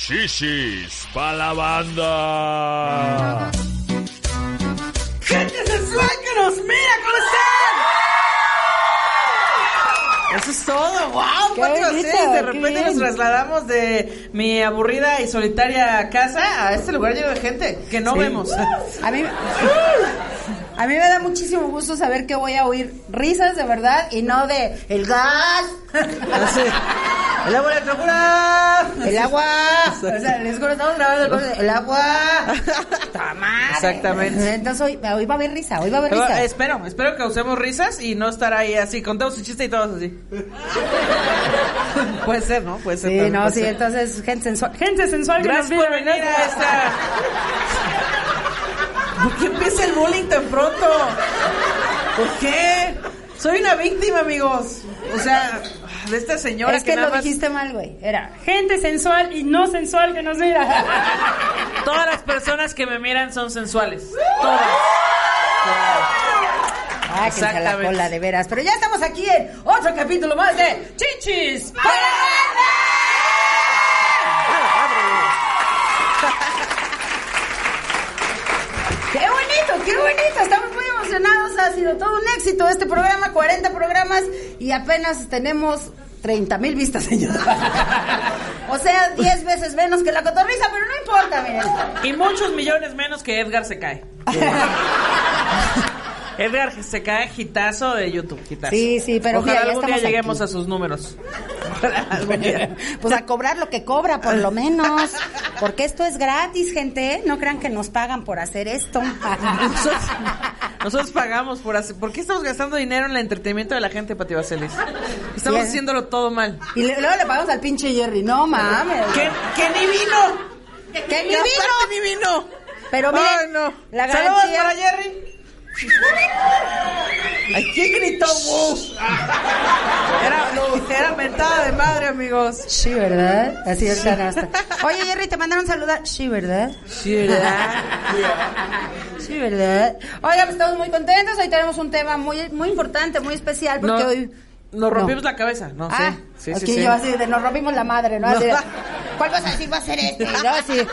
Shishis pa' la banda. ¡Gente sensual que nos mira! ¿Cómo están? Eso es todo, wow, Qué 4 a bonito, 6. De repente nos trasladamos de mi aburrida y solitaria casa a este lugar lleno de gente que no Sí. vemos. A mí, a mí me da muchísimo gusto saber que voy a oír risas de verdad y no de el gas, Así. El agua de locura. el agua. O sea, les juro, estamos grabando el, el agua. ¡Ta madre! Exactamente. Entonces hoy, hoy va a haber risa, hoy va a haber Pero, risa. espero, espero que usemos risas y no estar ahí así, contamos un chiste y todos así. puede ser, ¿no? Puede ser. Sí, no, sí, ser. entonces, gente sensual. Gente sensual Gracias por venir a esta. ¿Por qué empieza el bullying tan pronto? ¿Por qué? Soy una víctima, amigos. O sea, de esta señora Es que, nada lo más- dijiste mal, güey. Era gente sensual y no sensual que nos mira. Todas las personas que me miran son sensuales. Todas. Ah, que se la cola de veras. Pero ya estamos aquí en otro capítulo más de Chichis para ¡Qué bonito, qué bonito! Estamos. Ha sido todo un éxito este programa, 40 programas y apenas tenemos 30 mil vistas, señor. o sea, 10 veces menos que la cotorriza, pero no importa, miren. Y muchos millones menos que Edgar se cae. Edgar se cae gitazo de YouTube. Gitazo. Sí, sí, pero Ojalá mira, ya algún día lleguemos aquí. a sus números. Pues a cobrar lo que cobra, por lo menos. Porque esto es gratis, gente. No crean que nos pagan por hacer esto. Nosotros, nosotros pagamos por hacer. ¿Por qué estamos gastando dinero en el entretenimiento de la gente, Pati Vaselis? Estamos Sí. haciéndolo todo mal. Y le- luego le pagamos al pinche Jerry. No mames. ¡Que, que ni vino! Que ni ¡Que aparte vino. ni vino! Pero miren, Ay, no. la Saludos garantía- para Jerry. Ay, ¿quién gritó? "Wow"? Era, era mentada de madre, amigos. Sí, ¿verdad? Así no está. Oye, Jerry, te mandaron saludar. Sí, ¿verdad? Sí, ¿verdad? Sí, ¿verdad? Oigan, estamos muy contentos. Hoy tenemos un tema muy muy importante, muy especial, porque No, hoy... Nos rompimos No. la cabeza, ¿no? Ah, sí, sí, aquí sí, yo así de nos rompimos la madre, ¿no? Así de, No. ¿Cuál vas a decir va a ser este? Yo así,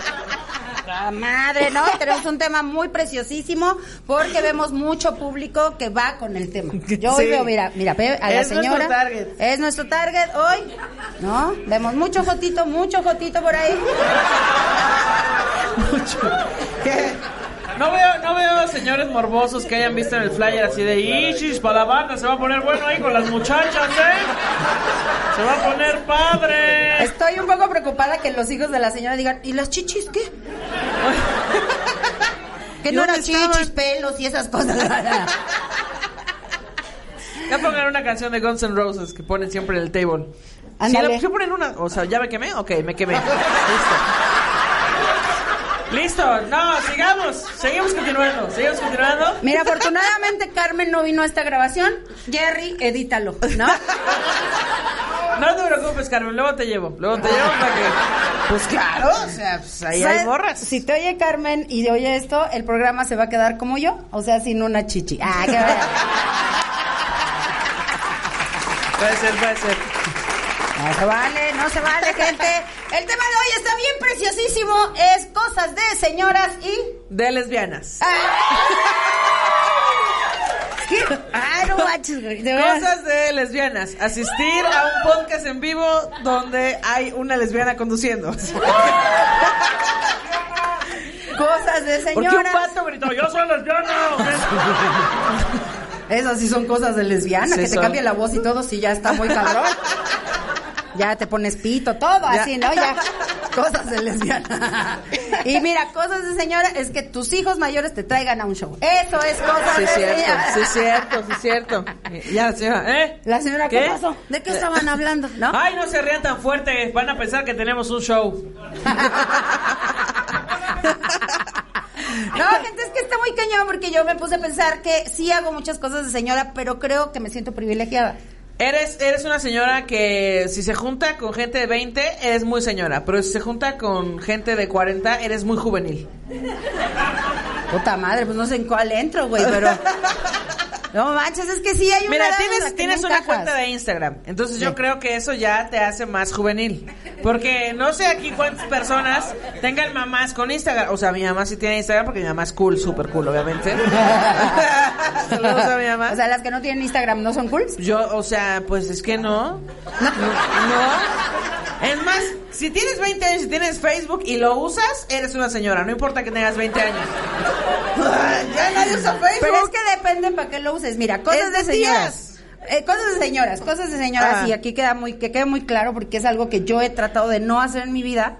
la madre, ¿no? Tenemos un tema muy preciosísimo porque vemos mucho público que va con el tema. Yo hoy Sí. veo, mira, mira, a la Es nuestro señora. target. Es nuestro target hoy, ¿no? Vemos mucho jotito, mucho jotito por ahí. ¿Qué? No veo, no veo señores morbosos que hayan visto en el flyer así de Ichis para la banda, se va a poner bueno ahí con las muchachas, ¿eh? Se va a poner padre. Estoy un poco preocupada que los hijos de la señora digan, ¿y las chichis qué? Que ¿Y no eran chichis, estaban? pelos y esas cosas. Ya pongan una canción de Guns N' Roses que ponen siempre en el table. Si, si ponen una, o sea, ¿ya me quemé? Ok, me quemé. Listo. Listo, no, sigamos, seguimos continuando, seguimos continuando. Mira, afortunadamente Carmen no vino a esta grabación. Jerry, edítalo, ¿no? No te preocupes, Carmen, luego te llevo, luego te llevo para que... Pues claro, o sea, pues ahí hay ¿Sabes? morras. Si te oye Carmen y oye esto, el programa se va a quedar como yo, o sea, sin una chichi. Ah, qué. Puede ser, puede ser. No se vale, no se vale, gente. El tema de hoy está bien preciosísimo. Es cosas de señoras y. De lesbianas. ¿Qué? Ah, no manches, güey. De veras. Cosas de lesbianas. Asistir a un podcast en vivo donde hay una lesbiana conduciendo. Cosas de Porque un señoras. pato gritó, yo soy lesbiana. Esas sí son cosas de lesbiana, Sí que te son. cambia la voz y todo, si ya está muy cabrón. Ya te pones pito, todo Ya. así, ¿no? Ya. Cosas de lesbiana. Y mira, cosas de señora es que tus hijos mayores te traigan a un show. Eso es cosas Sí, de cierto, señora. sí, cierto, sí, cierto. Ya, señora, ¿eh? La señora, ¿qué, pasó? ¿De qué estaban hablando? ¿No? Ay, no se rían tan fuerte, van a pensar que tenemos un show. No, gente, es que está muy cañón porque yo me puse a pensar que sí hago muchas cosas de señora, pero creo que me siento privilegiada. Eres, eres una señora que si se junta con gente de 20, eres muy señora, pero si se junta con gente de 40, eres muy juvenil. Puta madre, pues no sé en cuál entro, güey, pero. No manches, es que sí hay una Mira, tienes, tienes una cuenta de Instagram. Entonces Sí. yo creo que eso ya te hace más juvenil. Porque no sé aquí cuántas personas tengan mamás con Instagram. O sea, mi mamá sí tiene Instagram porque mi mamá es cool, súper cool, obviamente. Saludos a mi mamá. O sea, las que no tienen Instagram no son cool. Yo, o sea, pues es que no. No. no. Es más, si tienes 20 años y tienes Facebook y lo usas, eres una señora. No importa que tengas 20 años. ya nadie usa Facebook. Pero es que depende para qué lo uses. Mira, cosas Es de, de señoras. Eh, cosas de señoras, cosas de señoras Ah. y aquí queda muy que quede muy claro porque es algo que yo he tratado de no hacer en mi vida,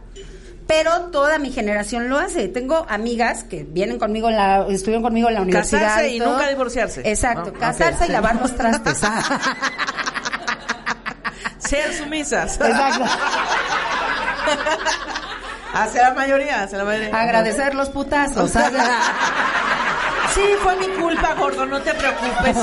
pero toda mi generación lo hace. Tengo amigas que vienen conmigo en la estuvieron conmigo en la universidad Casarse y todo. nunca divorciarse. Exacto, Ah, casarse y lavar los trastes. Ser sumisas. Exacto. Hacia la mayoría, hacia la mayoría. Agradecer los putazos. Sí, fue mi culpa, gordo, no te preocupes.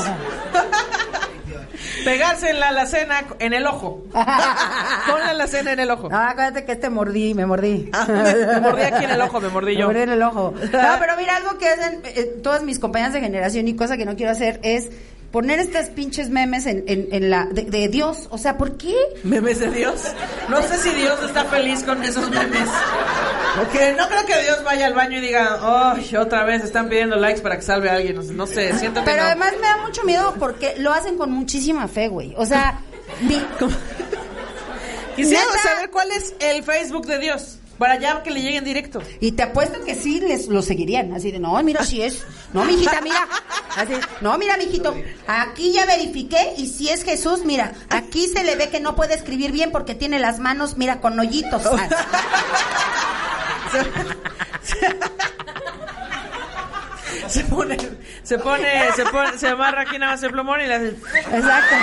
Pegarse en la alacena en el ojo. Con la alacena en el ojo. No, acuérdate que este mordí, me mordí. Ah, me- me mordí aquí en el ojo, me mordí yo. Me mordí en el ojo. No, pero mira, algo que hacen eh, todas mis compañeras de generación y cosa que no quiero hacer es poner estas pinches memes en, en, en la de, de Dios. O sea, ¿por qué? ¿Memes de Dios? No sé si Dios está feliz con esos memes. Porque no creo que Dios vaya al baño y diga, oh, otra vez están pidiendo likes para que salve a alguien. No sé, siento que Pero no. además me da mucho miedo porque lo hacen con muchísima fe, güey. O sea, mi- Quisiera Neta. saber cuál es el Facebook de Dios. Para ya que le lleguen directo. y te apuesto que sí les lo seguirían. Así de, no, mira, si es. No, mijita, mira. Así, no, mira, mijito. Aquí ya verifiqué y si es Jesús, mira, aquí se le ve que no puede escribir bien porque tiene las manos, mira, con hoyitos. Ah, Se pone, se pone, se pone, se amarra aquí nada más el plumón y le hace... Exacto.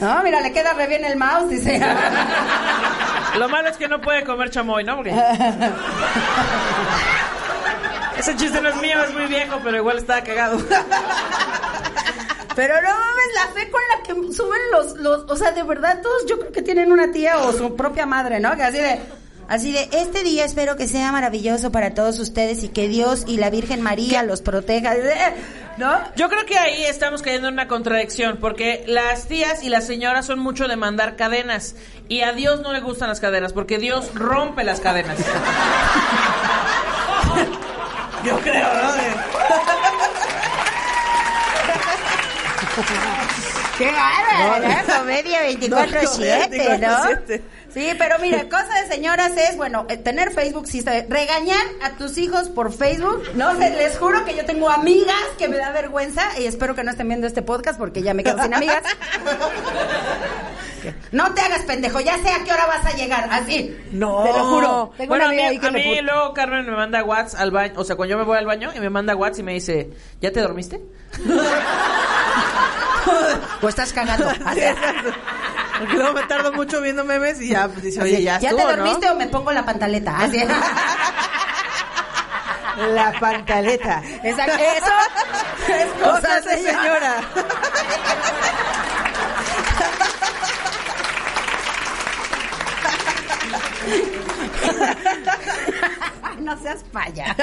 No, mira, le queda re bien el mouse, dice. Lo malo es que no puede comer chamoy, ¿no? Porque... Ese chiste no es mío, es muy viejo, pero igual está cagado. Pero no mames, la fe con la que suben los, los, o sea, de verdad todos yo creo que tienen una tía o su propia madre, ¿no? Que así de, así de, este día espero que sea maravilloso para todos ustedes y que Dios y la Virgen María los proteja, ¿no? Yo creo que ahí estamos cayendo en una contradicción, porque las tías y las señoras son mucho de mandar cadenas, y a Dios no le gustan las cadenas, porque Dios rompe las cadenas. Yo creo, ¿no? Qué bárbara, ¿no? Comedia 24-7, ¿no? 24/7. Sí, pero mira, cosa de señoras es, bueno, eh, tener Facebook, sí, está regañar a tus hijos por Facebook, no sé, les juro que yo tengo amigas que me da vergüenza y espero que no estén viendo este podcast porque ya me quedo sin amigas. No te hagas pendejo, ya sé a qué hora vas a llegar, así. No, Te lo juro. Tengo bueno, una amiga a mí, ahí que a le mí pu- luego Carmen me manda WhatsApp al baño, o sea, cuando yo me voy al baño y me manda WhatsApp y me dice, ¿ya te dormiste? O estás cagando. Así. Porque luego me tardo mucho viendo memes y ya pues, dice, oye, ya ¿Ya estuvo, te dormiste ¿no? o me pongo la pantaleta? Así. La pantaleta. Exacto. Eso es Cosas de señora. Ay, no seas paya.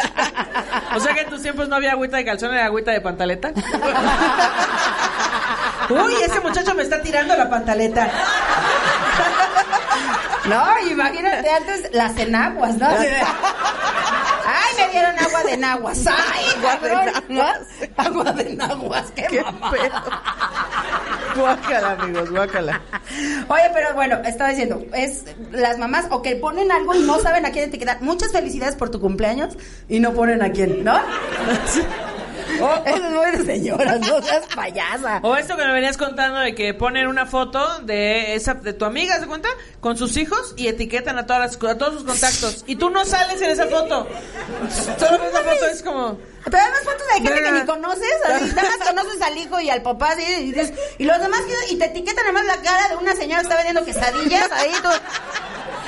O sea que en tus tiempos no había agüita de calzón, era agüita de pantaleta. Uy, ese muchacho me está tirando la pantaleta. No, imagínate antes las enaguas, ¿no? De, Ay, me dieron agua de naguas. Ay, cabrón. ¿no? Agua de naguas, qué, Qué pedo. Guácala, amigos, guácala. Oye, pero bueno, estaba diciendo, es las mamás o que ponen algo y no saben a quién etiquetar. Muchas felicidades por tu cumpleaños y no ponen a quién, ¿no? Oh, eso es muy de señoras, no seas payasa. O esto que me venías contando de que ponen una foto de esa de tu amiga, ¿se cuenta? Con sus hijos y etiquetan a todas las- a todos sus contactos. Y tú no sales en esa foto. Solo ves la foto es como Pero además fotos de gente que ni conoces, así, nada más conoces al hijo y al papá, así, y, dices- y los demás, y te etiquetan además la cara de una señora que está vendiendo quesadillas, ahí tú,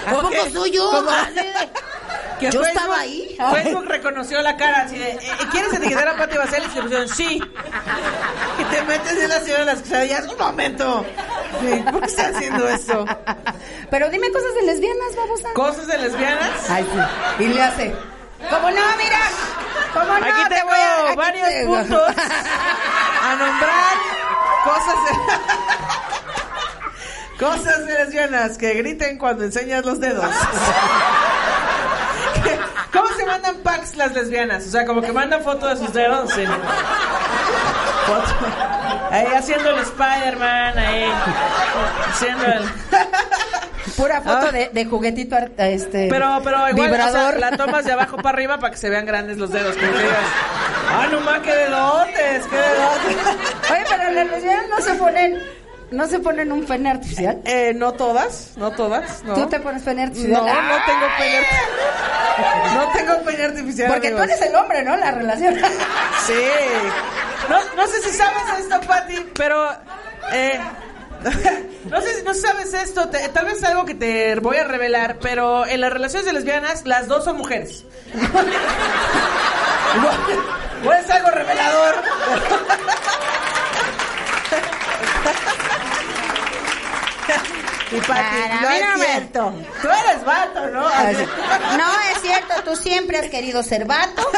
¿a poco soy yo? como- Así de- que Yo Facebook- estaba ahí. Facebook reconoció la cara así de, "Eh, ¿quieres etiquetar a Pati Vaselis? Y le pusieron, sí. Y te metes en la señora de las quesadillas. Un momento. Sí, ¿Por qué estás haciendo esto? Pero dime cosas de lesbianas, babosa. Cosas de lesbianas. Ay, sí. Y le hace. Como no, mira. ¿Cómo no? Aquí Te tengo voy a- aquí varios tengo. puntos a nombrar cosas cosas de lesbianas que griten cuando enseñas los dedos. ¿Cómo se mandan packs las lesbianas? O sea, como que mandan fotos de sus dedos. Ahí haciendo el Spider-Man, ahí haciendo el... Pura foto Ah. de, de juguetito este Pero, pero igual, o sea, vibrador. la tomas de abajo para arriba para que se vean grandes los dedos. Como que digas, ah, no más, qué dedotes, qué dedotes. Oye, pero las lesbianas no se ponen no se ponen un pene artificial. Eh, no todas, no todas, no. ¿Tú te pones pene No, artificial? no tengo pene artificial. No tengo pene artificial. Porque tú eres el hombre, ¿no? La relación. Sí. No, no sé si sabes esto, Pati, pero... Eh, no sé si no sabes esto, te- tal vez es algo que te voy a revelar, pero en las relaciones de lesbianas las dos son mujeres. Igual es algo revelador. Y Pati, Para no es no me- cierto. Tú eres vato, ¿no? Así. No, es cierto, tú siempre has querido ser vato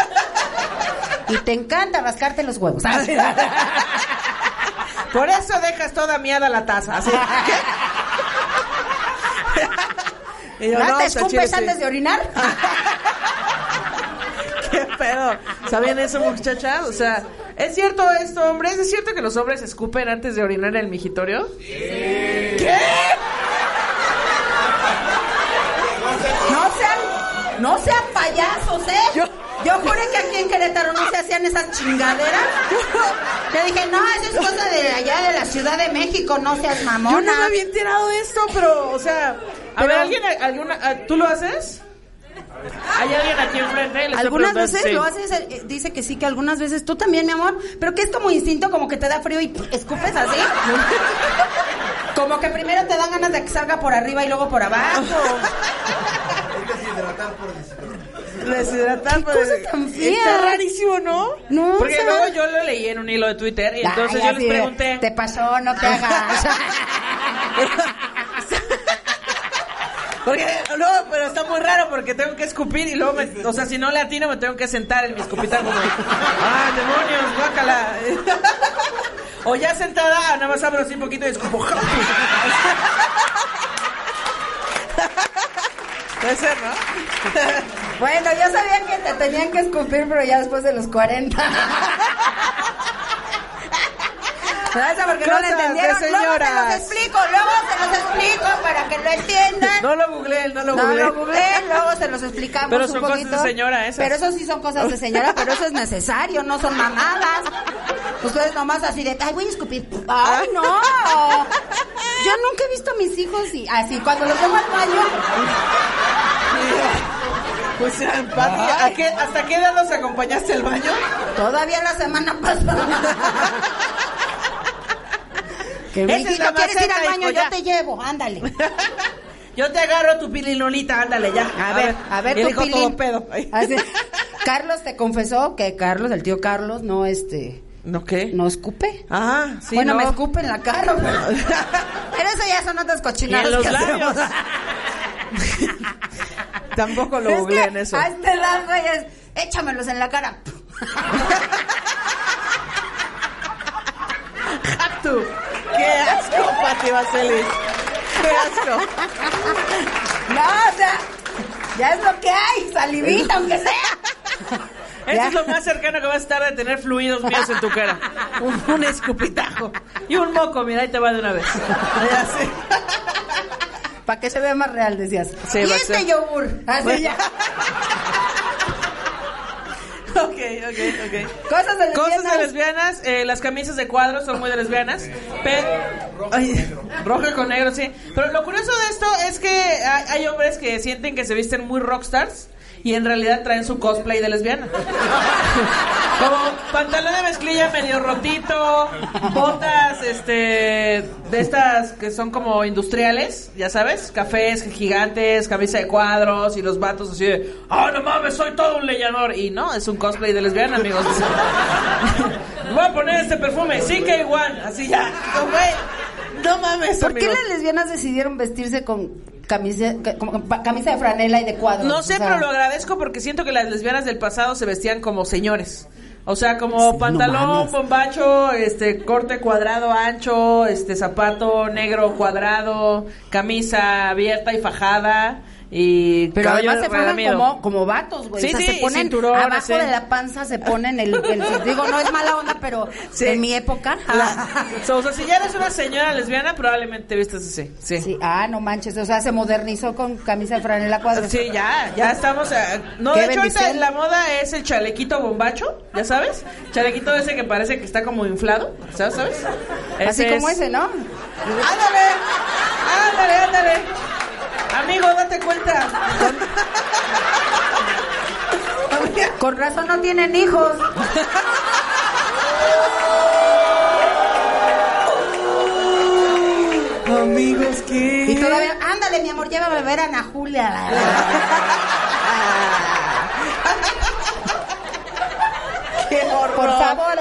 y te encanta rascarte los huevos. Así. Por eso dejas toda miada la taza. Así. Y yo, ¿No te escupes sí. antes de orinar? ¿Qué pedo? ¿Sabían eso, muchachas? O sea, ¿es cierto esto, hombres? ¿Es cierto que los hombres escupen antes de orinar en el migitorio? ¿Qué? No sean, no sean payasos, ¿eh? Yo- Yo juré que aquí en Querétaro no se hacían esas chingaderas. Te dije, no, eso es cosa de allá de la Ciudad de México, no seas Yo mamona. no me había enterado de esto, pero, o sea... A Pero- ver, ¿alguien, alguna, ah, ¿tú lo haces? ¿Hay alguien aquí enfrente? Algunas veces sí. lo haces, eh, dice que sí, que algunas veces tú también, mi amor, pero que es como instinto, como que te da frío y escupes así. Como que primero te dan ganas de que salga por arriba y luego por abajo. Deshidratar, ¿Qué cosa tan fea? Está rarísimo, ¿no? No, Porque o sea- luego yo lo leí en un hilo de Twitter y entonces Ay, yo les pregunté... Te pasó, no te hagas. Porque, no, pero está muy raro porque tengo que escupir y luego, me, o sea, si no le atino me tengo que sentar en mi escupitajo. como, ah, demonios, guácala. o ya sentada, nada más abro así un poquito y escupo. Puede ser, ¿no? bueno, yo sabía que te tenían que escupir, pero ya después de los 40. ¿Sabes? Porque no lo entendieron. Luego se los explico, luego se los explico para que lo entiendan. No lo googleé, no lo No googleé. lo googleé, luego se los explicamos Pero un son cosas de poquito. señora esas. Pero eso sí son cosas de señora, pero eso es necesario, no son mamadas. Ustedes nomás así de, ay, voy a escupir. Ay, no. Yo nunca he visto a mis hijos y así, cuando los llevo al baño, Pues, Pati, ¿a qué- ¿hasta qué edad nos acompañaste al baño? todavía la semana pasada. Que Esa es mijito, la ¿quieres ir al baño? Yo te llevo, ándale. Yo te agarro tu pilinolita, ándale ya. A ver, a ver, Y el tu hijo pilín. todo pedo. Así. Carlos te confesó que Carlos, el tío Carlos, no este, ¿No qué? no escupe. Ah, sí, bueno, no. me escupe en la cara, pero, pero eso ya son otras cochinadas en los que labios. hacemos. Tampoco lo Es googleé en eso. A este edad, güey, es, échamelos en la cara. ¡Qué asco, Pati Vaselis! ¡Qué asco! No, o sea, ya es lo que hay, salivita, aunque sea. Eso Ya. es lo más cercano que vas a estar de tener fluidos míos en tu cara. Un, un escupitajo. Y un moco, mira, ahí te va de una vez. Para que se vea más real, decías. Sí, y este yogur. Así Bueno. ya. Ok, ok, ok. Cosas de lesbianas. Cosas de lesbianas, eh, las camisas de cuadros son muy de lesbianas. Pero, Ay, roja con negro, sí. Pero lo curioso de esto es que hay, hay hombres que sienten que se visten muy rockstars y en realidad traen su cosplay de lesbiana. Como pantalón de mezclilla medio rotito, botas este de estas que son como industriales, ya sabes, cafés gigantes, camisa de cuadros y los vatos así de, "Ah, no mames, soy todo un leñador." Y no, es un cosplay de lesbiana, amigos. Voy a poner este perfume, CK1, así ya. No, mames, ¿Por qué las lesbianas decidieron vestirse con camisa, camisa de franela y de cuadros? No O sé, sea, pero lo agradezco porque siento que las lesbianas del pasado se vestían como señores. O sea, como Sí, pantalón, no bombacho, este, corte cuadrado ancho, este, zapato negro cuadrado, camisa abierta y fajada y Pero además se forman como, como vatos, güey. Sí, o sea, sí, se ponen cinturón, abajo de la panza, se ponen el, el- Digo, no es mala onda, pero en mi época... La- o sea, si ya eres una señora lesbiana, probablemente te vistes así. Sí. Ah, no manches, o sea, se modernizó con camisa de franela cuadros. Sí, ya, ya estamos. eh, no, de hecho, ahorita la moda es el chalequito bombacho, ¿ya sabes? Chalequito ese que parece que está como inflado, ¿sabes? ¿sabes? Así como es- ese, ¿no? ¡Ándale! ¡Ándale, ándale! Amigo, date cuenta. Con razón no tienen hijos. Amigos, ¿qué? Y todavía, ándale, mi amor, llévame a ver a Ana Julia. ¡Qué horror! Por favor.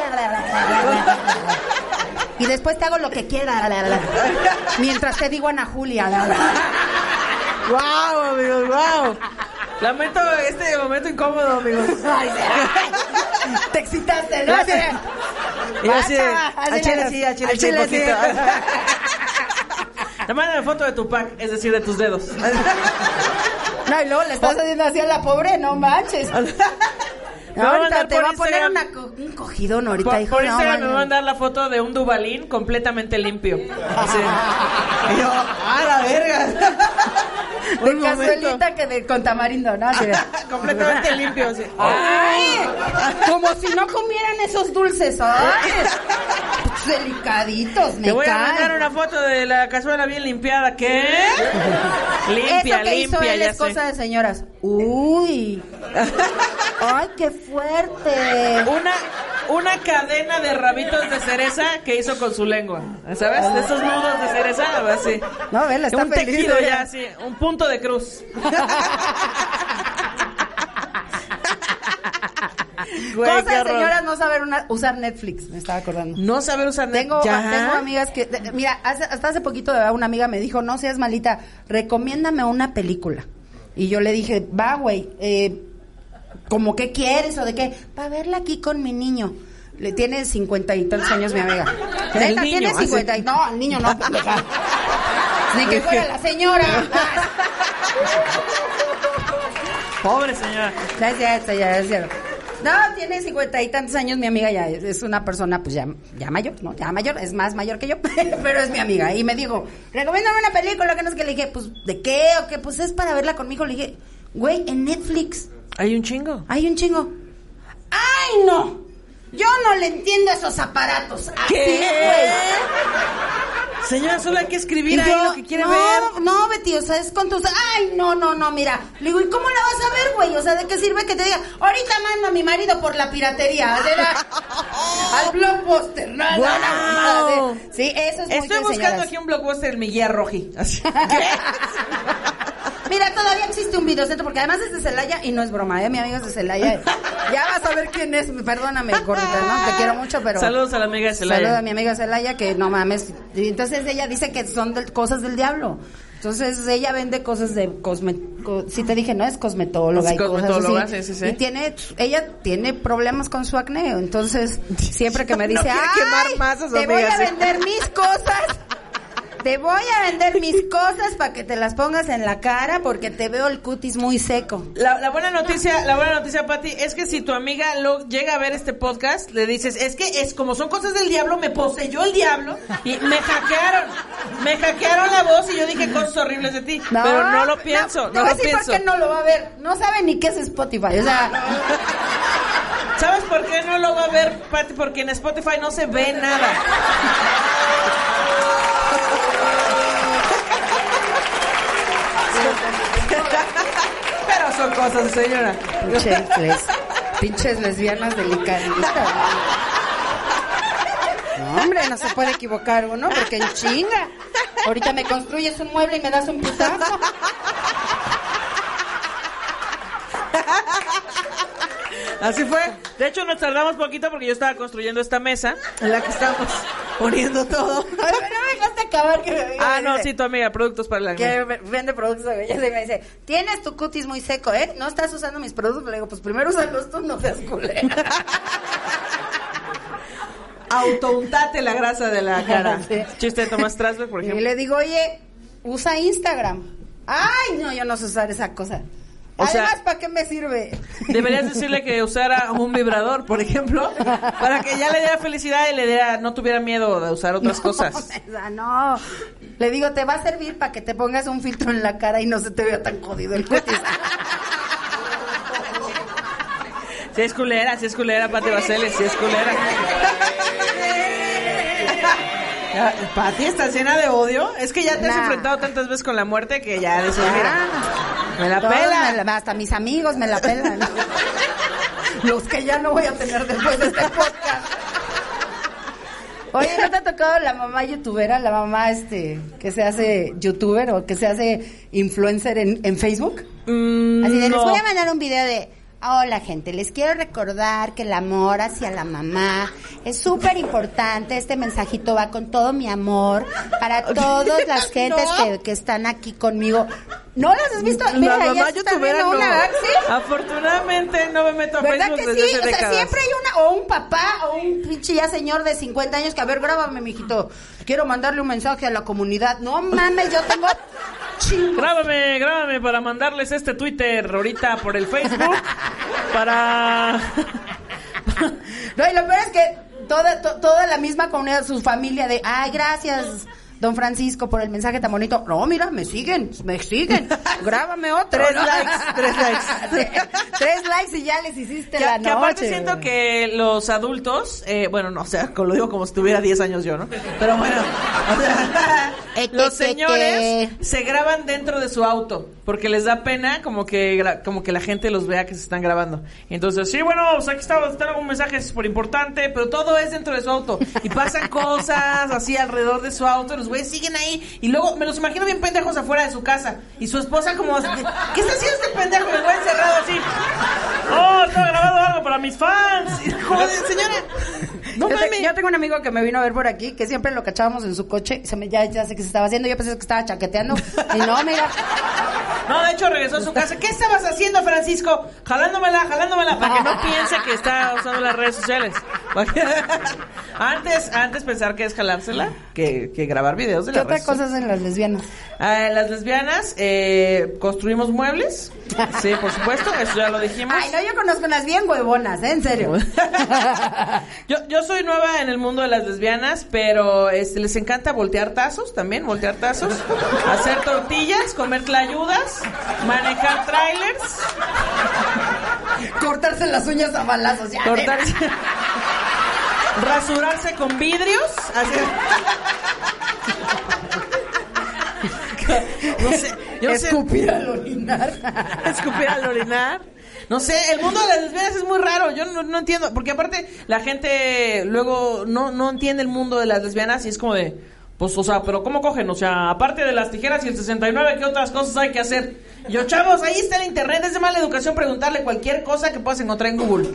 Y después te hago lo que quiera. Mientras te digo Ana Julia. ¡Wow, amigos, wow! Lamento este momento incómodo, amigos. Ay, Te excitaste, ¿no? Y así, al chile le- sí, al chile sí, poquito. sí. Te mandan foto de tu pack, es decir, de tus dedos. No, y luego le estás haciendo así a la pobre, no manches. A ahorita te va a poner una co- un cogidón ahorita, Por, hijo. por no, me va a mandar la foto de un Dubalín completamente limpio. Así. Y yo, ¡ah, la verga! De Un cazuelita que de, con tamarindo, ¿no? Completamente limpio. Así. ¡Ay! Como si no comieran esos dulces. ¡Ay! Delicaditos, me Te voy a mandar una foto de la cazuela bien limpiada. ¿Qué? Limpia, Eso que hizo limpia, él ya es cosa sé. de señoras. Uy. Ay, qué fuerte. Una, una cadena de rabitos de cereza que hizo con su lengua. ¿Sabes? De esos nudos de cereza, así. No, ve, la está un tejido ella. ya, así. Un punto de cruz. Güey, Cosa de señoras no saber una- usar Netflix, me estaba acordando. No saber usar net- Tengo, Ya. tengo amigas que, de- mira, hace- hasta hace poquito una amiga me dijo, no seas malita, recomiéndame una película. Y yo le dije, va, güey, eh, ¿como qué quieres o de qué? Para verla aquí con mi niño. Le tiene cincuenta y tantos años mi amiga. El Neta, niño, tiene cincuenta y... No, el niño no, Ni que fuera la señora. Pobre señora. No es cierto, ya es cierto. No, tiene cincuenta y tantos años, mi amiga ya es, una persona pues ya, ya mayor, ¿no? Ya mayor, es más mayor que yo, pero es mi amiga. Y me dijo, recomiéndame una película que no es que le dije, pues, ¿de qué? O que pues es para verla conmigo. Le dije, güey, en Netflix Hay un chingo. hay un chingo. ¡Ay, no! Yo no le entiendo a esos aparatos. Así, güey. Señora, solo hay que escribir ahí yo, lo que quiere no, ver. no, Betty, o sea, es con tus... Ay, no, no, no, mira. Le digo, ¿y cómo la vas a ver, güey? O sea, ¿de qué sirve que te diga, ahorita mando a mi marido por la piratería? Al blockbuster, no, no, no, no, de- Sí, eso es Estoy buscando señoras. aquí un blockbuster Miguel Roji. Así. Mira, todavía existe un videocentro, porque además es de Celaya y no es broma, ¿eh? Mi amiga es de Celaya. Ya vas a ver quién es. Perdóname, gordita, ¿no? Te quiero mucho, pero... Saludos a la amiga de Celaya. Saludos a mi amiga Celaya, que no mames. Y entonces ella dice que son del- cosas del diablo. Entonces ella vende cosas de cosme... co- sí te dije, ¿no? Es cosmetóloga Sí, y cosas cosmetóloga, así. sí, sí, sí. Y tiene... Ella tiene problemas con su acné. Entonces, siempre que me No dice, quiere ¡ay! quemar te voy a vender mis cosas... Te voy a vender mis cosas para que te las pongas en la cara porque te veo el cutis muy seco. La, la buena noticia, la buena noticia, Pati, es que si tu amiga lo, llega a ver este podcast, le dices, es que es como son cosas del diablo, me poseyó el diablo y me hackearon, me hackearon la voz y yo dije cosas horribles de ti, pero no lo pienso, te no, voy a lo decir pienso. por qué no lo va a ver. No sabe ni qué es Spotify. O sea, ¿Sabes por qué no lo va a ver, Pati? Porque en Spotify no se ve nada. Son cosas, señora. pinches, pinches lesbianas delicaditas. No, hombre, no se puede equivocar uno porque en chinga. Ahorita me construyes un mueble y me das un putazo. Así fue. De hecho, nos tardamos poquito porque yo estaba construyendo esta mesa en la que estamos poniendo todo. Ay, pero no vengas a acabar que me Ah, no, dice, sí, tu amiga, productos para la Que me- vende productos de belleza y me dice, tienes tu cutis muy seco, ¿eh? No estás usando mis productos. Le digo, pues primero úsalos tú, no seas culera. Autountate la grasa de la cara. Sí. Chiste de Tomás Strasberg, por Y ejemplo. le digo, oye, usa Instagram. Ay, no, yo no sé usar esa cosa. O sea- Además, ¿para qué me sirve? Deberías decirle que usara un vibrador, por ejemplo, para que ya le diera felicidad y le diera, no tuviera miedo de usar otras cosas. O sea, no. Le digo, te va a servir para que te pongas un filtro en la cara y no se te vea tan jodido el cutis. Si es culera, si es culera, Pati Baseles, si es culera. Pati, ¿estás llena de odio? Es que ya te has enfrentado tantas veces con la muerte que ya dices, mira, me la Todos pela. me la- hasta mis amigos me la pelan. Los que ya no voy a tener después de este podcast. Oye, ¿no te ha tocado la mamá youtubera, la mamá este que se hace youtuber o que se hace influencer en, en Facebook? Mm, Así de, les voy a mandar un video de, hola gente, les quiero recordar que el amor hacia la mamá es súper importante, este mensajito va con todo mi amor para todas las gentes No. que, que están aquí conmigo. ¿No las has visto? La Mira, ya mamá viendo no. una, ¿verdad que sí? Afortunadamente no me meto a ¿Verdad Facebook que desde sí? hace O sea, décadas. siempre hay una, o un papá, o un pinche ya señor de 50 años que, a ver, grábame, mijito. Quiero mandarle un mensaje a la comunidad. No mames, yo tengo chingo. Grábame, grábame para mandarles este Twitter ahorita por el Facebook. Para. No, y lo peor es que toda, to- toda la misma comunidad, su familia de, ay, gracias, don Francisco, por el mensaje tan bonito. No, mira, me siguen, me siguen. Grábame otro. Tres likes, tres likes. Tres likes y ya les hiciste Que, la que noche. aparte siento que los adultos, eh, bueno, no, o sea, lo digo como si tuviera 10 años yo, ¿no? Pero bueno, o sea, Eh, los que- que- señores se graban dentro de su auto porque les da pena como que como que la gente los vea que se están grabando. Entonces, sí, bueno, pues aquí está, está un mensaje súper importante, pero todo es dentro de su auto. Y pasan cosas así alrededor de su auto, y los güeyes siguen ahí. Y luego me los imagino bien pendejos afuera de su casa. Y su esposa como, ¿qué está haciendo este pendejo? El güey encerrado así. Oh, estaba grabando algo para mis fans. Joder, señora. No yo, te- yo tengo un amigo que me vino a ver por aquí, que siempre lo cachábamos en su coche, se me, ya, ya sé que se estaba haciendo, yo pensé que estaba chaqueteando, y no, mira, No, de hecho regresó a su casa. ¿Qué estabas haciendo, Francisco? Jalándomela, jalándomela, para que no piense que está usando las redes sociales. Antes, antes pensar que es jalársela que, que grabar videos de ¿qué otra cosa hacen las lesbianas? Ah, las lesbianas eh, construimos muebles. Sí, por supuesto, eso ya lo dijimos. Ay, no, yo conozco unas bien huevonas, ¿eh? en serio. Yo, yo soy nueva en el mundo de las lesbianas, pero este, les encanta voltear tazos también, voltear tazos, hacer tortillas, comer tlayudas, manejar trailers, Cortarse las uñas a balazos, ya. cortarse, rasurarse con vidrios, hacer... No sé, yo sé, Escupir al orinar. escupir al orinar. No sé, el mundo de las lesbianas es muy raro, yo no, no entiendo, porque aparte la gente luego no, no entiende el mundo de las lesbianas y es como de, pues, o sea, pero ¿cómo cogen? O sea, aparte de las tijeras y el 69, ¿qué otras cosas hay que hacer? Y Yo, chavos, ahí está el internet, es de mala educación preguntarle cualquier cosa que puedas encontrar en Google.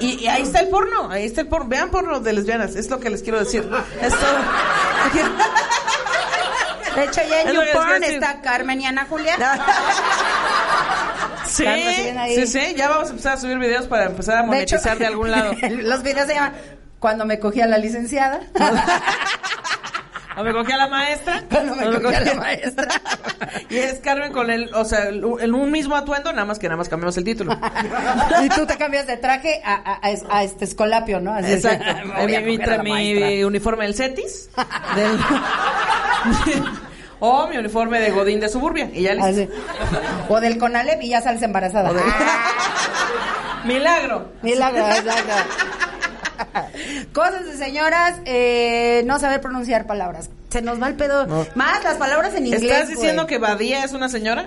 Y, y ahí está el porno, ahí está el porno, vean porno de lesbianas, es lo que les quiero decir. Es todo. De hecho, ya en Es YouPorn está Carmen y Ana Julia. Sí, sí, sí, ya vamos a empezar a subir videos para empezar a De hecho, monetizar de algún lado. Los videos se llaman Cuando me cogí a la licenciada. O me cogí a la maestra. Cuando me cogí a la maestra. y es Carmen con el, o sea, en un mismo atuendo, nada más que nada más cambiamos el título. y tú te cambias de traje a, a- a- este escolapio, ¿no? Así es. Exacto. A mi, mi- a uniforme del CETIS. del- o mi uniforme de Godín de Suburbia. Y ya. Así. O del Conalep y ya sales embarazada. Del- Milagro. Milagro, exacto. Cosas de señoras, eh, no saber pronunciar palabras. Se nos va el pedo. No. Más las palabras en inglés. ¿Estás diciendo güey. que Badía es una señora?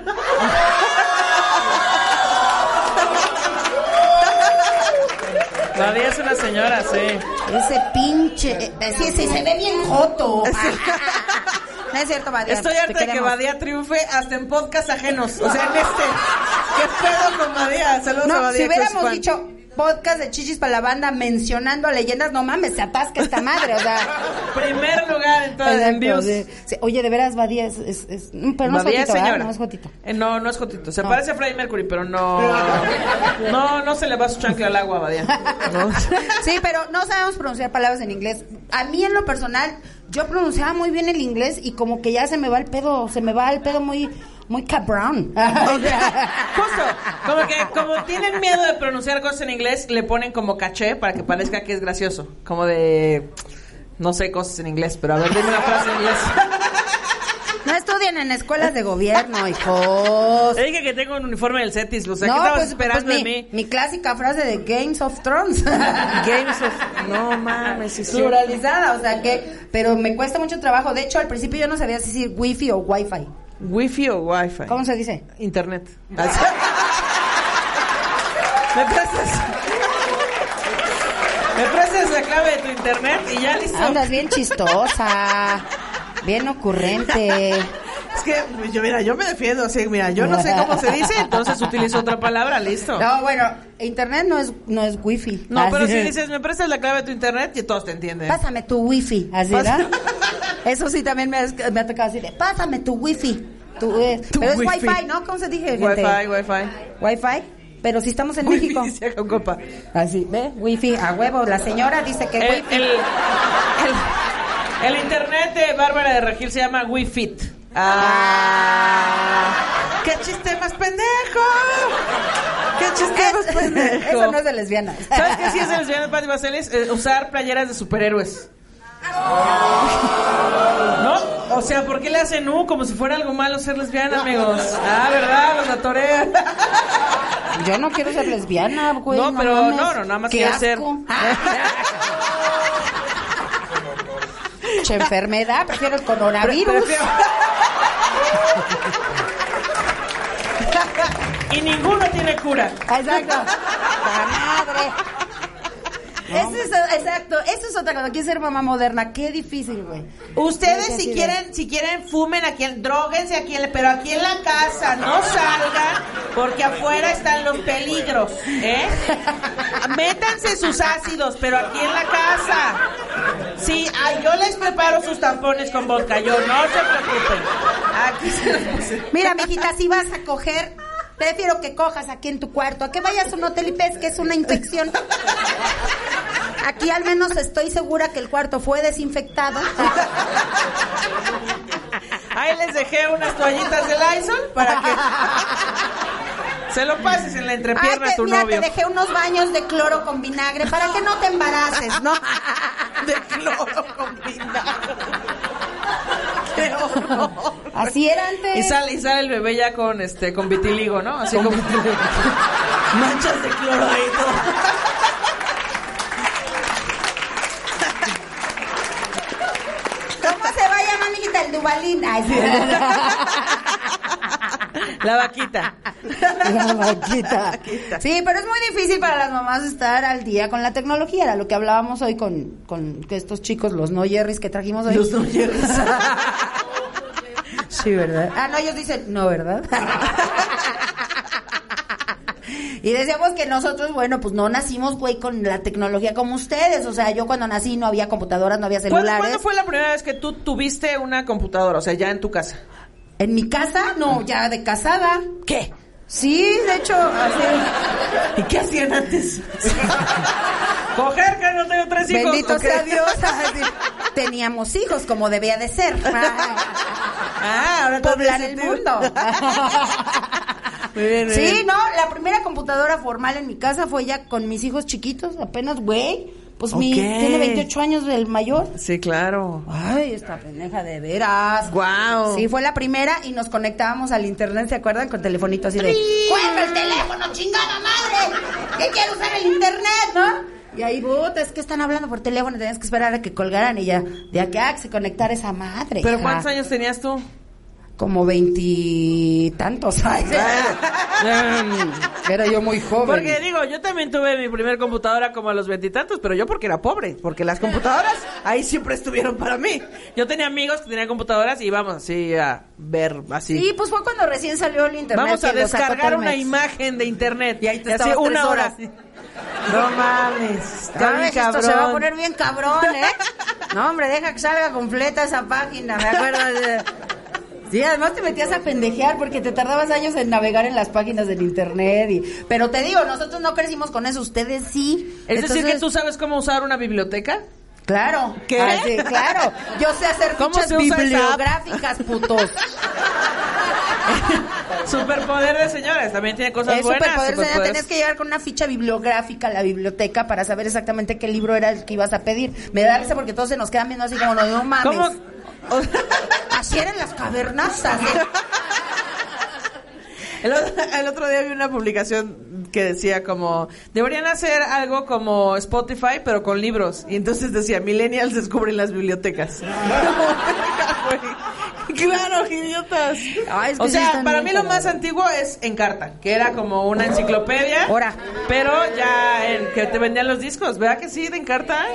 Badía es una señora, sí. Ese pinche. eh, sí, sí, se ve bien joto. no es cierto, Badia. Estoy harta de que. Badía triunfe hasta en podcast ajenos. O sea, en este. ¿Qué pedo con Badía? Saludos a No, Badía. si hubiéramos dicho podcast de Chichis para la banda mencionando a leyendas, no mames, se atasca esta madre, o sea. Primer lugar en todas en views. Sí. Oye, de veras, Badía es, es, es- pero no Badía es Jotito. No es Jotito. Eh, no, no es Jotito. Se No. parece a Freddie Mercury, pero no. No, no se le va su chancla al agua, Badía. No. Sí, pero no sabemos pronunciar palabras en inglés. A mí en lo personal, yo pronunciaba muy bien el inglés y como que ya se me va el pedo, se me va el pedo muy, muy cabrón. Justo, como que como tienen miedo de pronunciar cosas en inglés, le ponen como caché para que parezca que es gracioso. Como de, no sé cosas en inglés, pero a ver, dime una frase en inglés. No estudian en escuelas de gobierno, hijos. Te dije que tengo un uniforme del CETIS, o sea, ¿qué No, estabas pues, esperando pues de mi, mí? mi clásica frase de Games of Thrones. Games of... No mames, sí, sí. Pluralizada, o sea que, pero me cuesta mucho trabajo. De hecho, al principio yo no sabía si decir wifi o wifi. ¿Wifi o wifi? ¿Cómo se dice? Internet. Así. ¿Me prestas? ¿Me prestas la clave de tu internet y ya listo? Andas bien chistosa, bien ocurrente. Es que, yo, mira, yo me defiendo así, mira, yo no sé cómo se dice, entonces utilizo otra palabra, listo. No, bueno, internet no es no es wifi. No, pero si dices, me prestas la clave de tu internet, y todos te entienden. Pásame tu wifi, así, ¿verdad? Eso sí también me, ha- me ha tocado así de, pásame tu wifi. Tu, eh, Tu pero es wifi. wifi, ¿no? ¿Cómo se dice, gente? Wi-Fi, Wi-Fi. Wi-Fi, pero si estamos en Wifi, México. copa. Así, ¿ve? Wifi, a huevo. La señora dice que El, wifi. el, el- el internet de Bárbara de Regil se llama Wi-Fit. Ah, ¡Qué chiste más pendejo! ¡Qué chiste más pendejo! Eso no es de lesbiana. ¿Sabes qué sí es de lesbianas, Pati Vaselis? Eh, usar playeras de superhéroes. ¿No? O sea, ¿por qué le hacen U como si fuera algo malo ser lesbiana, amigos? Ah, ¿verdad? Los atorean. Yo no quiero ser lesbiana, güey. No, pero no, no, nada más Qué quiero ser. asco. Che enfermedad, prefiero el coronavirus. Prefiero- y ninguno tiene cura. Exacto. La madre. Eso es, exacto, eso es otra cosa. Quiero ser mamá moderna. Qué difícil, güey. Ustedes si quieren, si quieren fumen aquí, en- droguense aquí, en- pero aquí en la casa no salgan porque afuera están los peligros, ¿eh? Métanse sus ácidos, pero aquí en la casa. Sí, ay, yo les preparo sus tampones con vodka, yo no se preocupen. Aquí se los puse. Mira, mijita, si vas a coger, prefiero que cojas aquí en tu cuarto, a que vayas a un hotel y pesques una infección. Aquí al menos estoy segura que el cuarto fue desinfectado. Ahí les dejé unas toallitas de Lysol para que se lo pases en la entrepierna Ay, a tu te, mira, novio. te dejé unos baños de cloro con vinagre para que no te embaraces, ¿no? De cloro con vinagre. Qué horror. Así era antes. Y sale, y sale el bebé ya con este con vitiligo, ¿no? Así como manchas de cloro ahí todo. ¿Cómo se va a llamar, Ay, sí. La vaquita. La vaquita. Sí, pero es muy difícil para las mamás estar al día con la tecnología. Era lo que hablábamos hoy con, con estos chicos, los no Jerrys que trajimos hoy. Los no Jerrys. Sí, ¿verdad? Ah, no, ellos dicen, no, ¿verdad? Y decíamos que nosotros, bueno, pues no nacimos, güey, con la tecnología como ustedes. O sea, yo cuando nací no había computadoras, no había ¿Cuándo, celulares. cuándo fue la primera vez que tú tuviste una computadora? O sea, ya en tu casa. En mi casa, no, ya de casada. ¿Qué? Sí, de hecho, así. ¿Y qué hacían antes? Coger que no tengo tres hijos. Bendito ok. sea Dios. así. Teníamos hijos como debía de ser. Ah, ahora Poblar el mundo. Muy bien, muy Sí, bien. no, la primera computadora formal en mi casa fue ya con mis hijos chiquitos, apenas, güey. Pues mi, tiene 28 años el mayor. Sí, claro. Ay, esta pendeja de veras. Guau. Sí, fue la primera y nos conectábamos al internet, ¿se acuerdan? Con telefonito así de... ¡Cuelga el teléfono, chingada madre! ¡Que quiero usar el internet, no! Y ahí, puta, es que están hablando por teléfono, tenías que esperar a que colgaran y ya, de acá a que se conectara esa madre. ¿Pero cuántos años tenías tú? Como veintitantos. ay. Era yo muy joven. Porque digo, yo también tuve mi primer computadora como a los veintitantos, pero yo porque era pobre, porque las computadoras ahí siempre estuvieron para mí. Yo tenía amigos que tenían computadoras y íbamos así a ver así. Sí, pues fue cuando recién salió el internet. Vamos a descargar una imagen de internet. Y ahí te así estabas una hora. así. No mames. Bien esto se va a poner bien cabrón, ¿eh? No, hombre, deja que salga completa esa página, me acuerdo. de- Sí, además te metías a pendejear porque te tardabas años en navegar en las páginas del internet. Y... Pero te digo, nosotros no crecimos con eso, ustedes sí. Es decir, que Entonces, tú sabes cómo usar una biblioteca. Claro. ¿Qué? Ah, sí, claro. Yo sé hacer ¿Cómo fichas bibliográficas, putos. Superpoder de señores, también tiene cosas Es buenas. superpoder, señora. Tenías que llegar con una ficha bibliográfica a la biblioteca para saber exactamente qué libro era el que ibas a pedir. Me da risa porque todos se nos quedan viendo así como, no, no mames. ¿Cómo? Así eran las cavernas. El otro, el otro día vi una publicación que decía como, deberían hacer algo como Spotify, pero con libros. Y entonces decía, millennials descubren las bibliotecas. claro, idiotas. Ay, es que O sea, para mí lo más antiguo es Encarta, que era como una enciclopedia. Ahora. Pero ya en que te vendían los discos, ¿verdad que sí, de Encarta?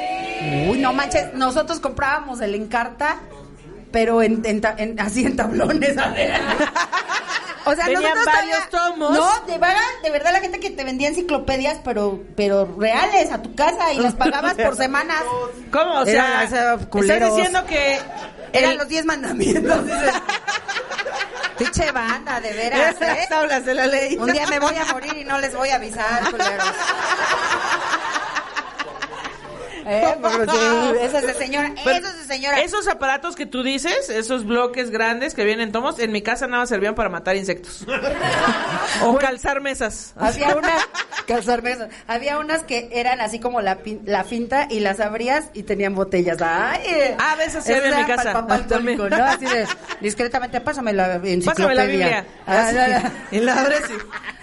Uy, no manches. Nosotros comprábamos el Encarta, pero en, en ta- en- así en tablones. a ver. O sea, Venían nosotros varios tomos. No, de verdad, de verdad la gente que te vendía enciclopedias, pero pero reales a tu casa y las pagabas por semanas. ¿Cómo? O sea, Eran, o sea, estás diciendo que Eran el- los diez mandamientos. dice. Pinche banda, de veras, ¿eh? las tablas de la ley. Un día me voy a morir y no les voy a avisar, culeros. Eh, pero eso es de señora, Pero eso es de señora. Esos aparatos que tú dices, esos bloques grandes que vienen en tomos, en mi casa nada más servían para matar insectos. o calzar mesas. Había unas, calzar mesas. había unas que eran así como la, pin- la finta y las abrías y tenían botellas. Ay, Ah, de esas sí había en mi casa. pa'l Ah, ¿no? Así de, discretamente, pásame la enciclopedia. Pásame la Biblia. Ah, la- la- Y la abres y...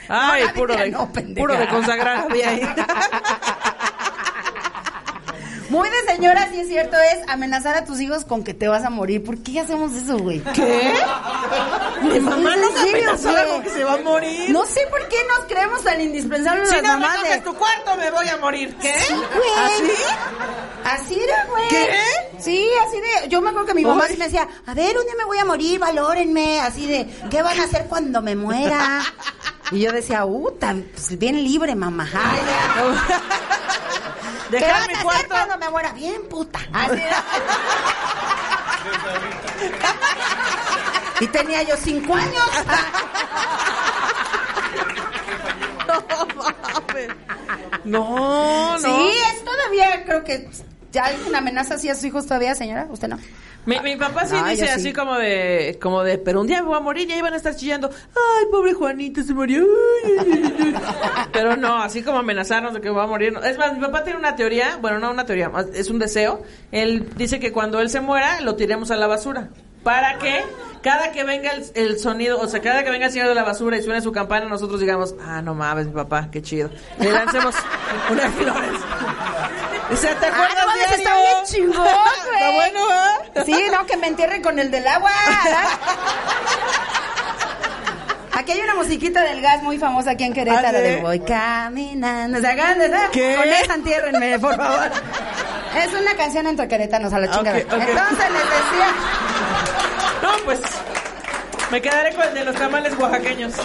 Ay, No, la puro, Biblia de, no, puro de consagrar había ahí. Muy de señora, sí es cierto, es amenazar a tus hijos con que te vas a morir. ¿Por qué hacemos eso, güey? ¿Qué? Mi mamá ¿Es no serio, amenazaba con que se va a morir. No sé por qué nos creemos tan indispensables Si las no mamás de- coges tu cuarto, me voy a morir. ¿Qué? Güey. ¿Así? Así era, güey. ¿Qué? Sí, así de. Yo me acuerdo que mi mamá sí me decía, a ver, un día me voy a morir, valórenme. Así de, ¿qué van a hacer cuando me muera? Y yo decía, uh, tan- pues bien libre, mamá. ¿Qué Dejar van mi a hacer cuando me muera? Bien, puta. Así. Y tenía yo cinco años. No, no. Sí, es todavía, creo que ya hay una amenaza así a sus hijos todavía, señora. ¿Usted no? Mi, mi papá sí dice sí. así como de, como de, pero un día me voy a morir y ahí van a estar chillando. Ay, pobre Juanito se murió. Ay, ay, ay, ay". Pero no, así como amenazarnos de que va a morir. Es más, mi papá tiene una teoría, bueno, no una teoría, es un deseo. Él dice que cuando él se muera, lo tiremos a la basura. Para que cada que venga el, el sonido, o sea, cada que venga el señor de la basura y suene su campana, nosotros digamos, ah, no mames, mi papá, qué chido. Le lancemos unas flores. O sea, ¿te Ah, acuerdas no mames, está bien chingón, güey. Está bueno, ¿eh? Sí, no, que me entierren con el del agua. ¿verdad? Aquí hay una musiquita del gas muy famosa aquí en Querétaro ¿Ah, sí? de Voy caminando. ¿Se acuerdan de esa? ¿Qué? Con esa entiérrenme, por favor. Es una canción entre queretanos a la chingada. Ok, ok. Entonces les decía. No, pues me quedaré con el de los tamales oaxaqueños.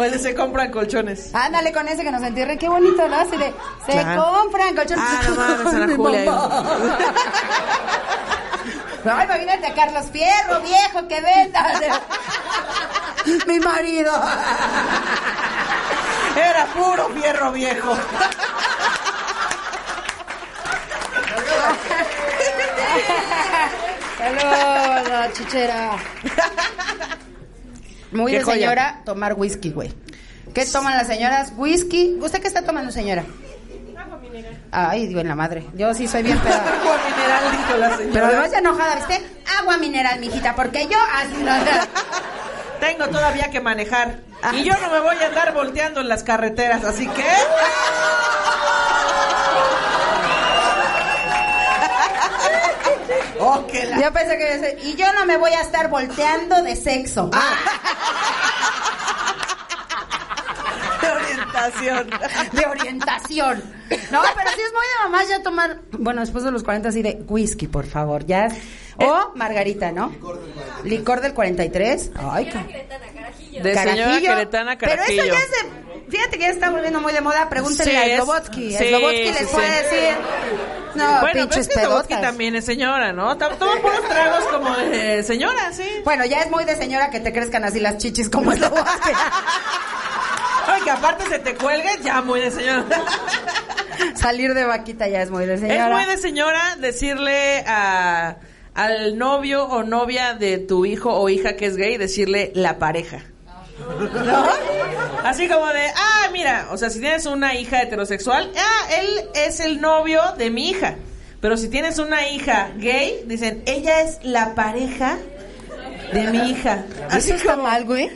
o el de se compran colchones. Ándale con ese que nos entierren. Qué bonito, ¿no? Así de. Se Claro. compran colchones. Ah, no mames, Ana Mi Julia. No, imagínate a Carlos Fierro, viejo, que venda. Mi marido. Era puro fierro viejo. Saludos, chichera. Muy de joya. señora tomar whisky, güey. ¿Qué toman las señoras? Whisky. ¿Usted qué está tomando, señora? Ay, digo en la madre. Yo sí soy bien peda. Agua mineral, dijo la señora. Pero además ya enojada, ¿viste? Agua mineral, mijita, porque yo así no. Tengo todavía que manejar. Y yo no me voy a andar volteando en las carreteras, así que. Oh, que la... Yo pensé que y yo no me voy a estar volteando de sexo. de orientación. de orientación. No, pero sí es muy de mamás ya tomar, bueno, después de los 40 así de whisky, por favor, ya. O margarita, ¿no? Licor del 43. Ay, ca- De señora carajillo. queretana, Pero carajillo. eso ya es de fíjate que ya está volviendo muy de moda. Pregúntenle Sí, a es- Slobotsky. sí, Slobotsky les puede decir. No, bueno, pero pinches es que Slobodsky pedotas. también es señora, ¿no? Toma puros tragos como de señora, sí. Bueno, ya es muy de señora que te crezcan así las chichis como Slobotsky. Ay, que aparte se te cuelgue, ya muy de señora. Salir de vaquita ya es muy de señora. Es muy de señora decirle a, al novio o novia de tu hijo o hija que es gay, decirle la pareja. ¿No? Así como de, ah, mira, o sea, si tienes una hija heterosexual, ah, él es el novio de mi hija. Pero si tienes una hija gay, dicen, ella es la pareja de mi hija. ¿Eso está mal, güey?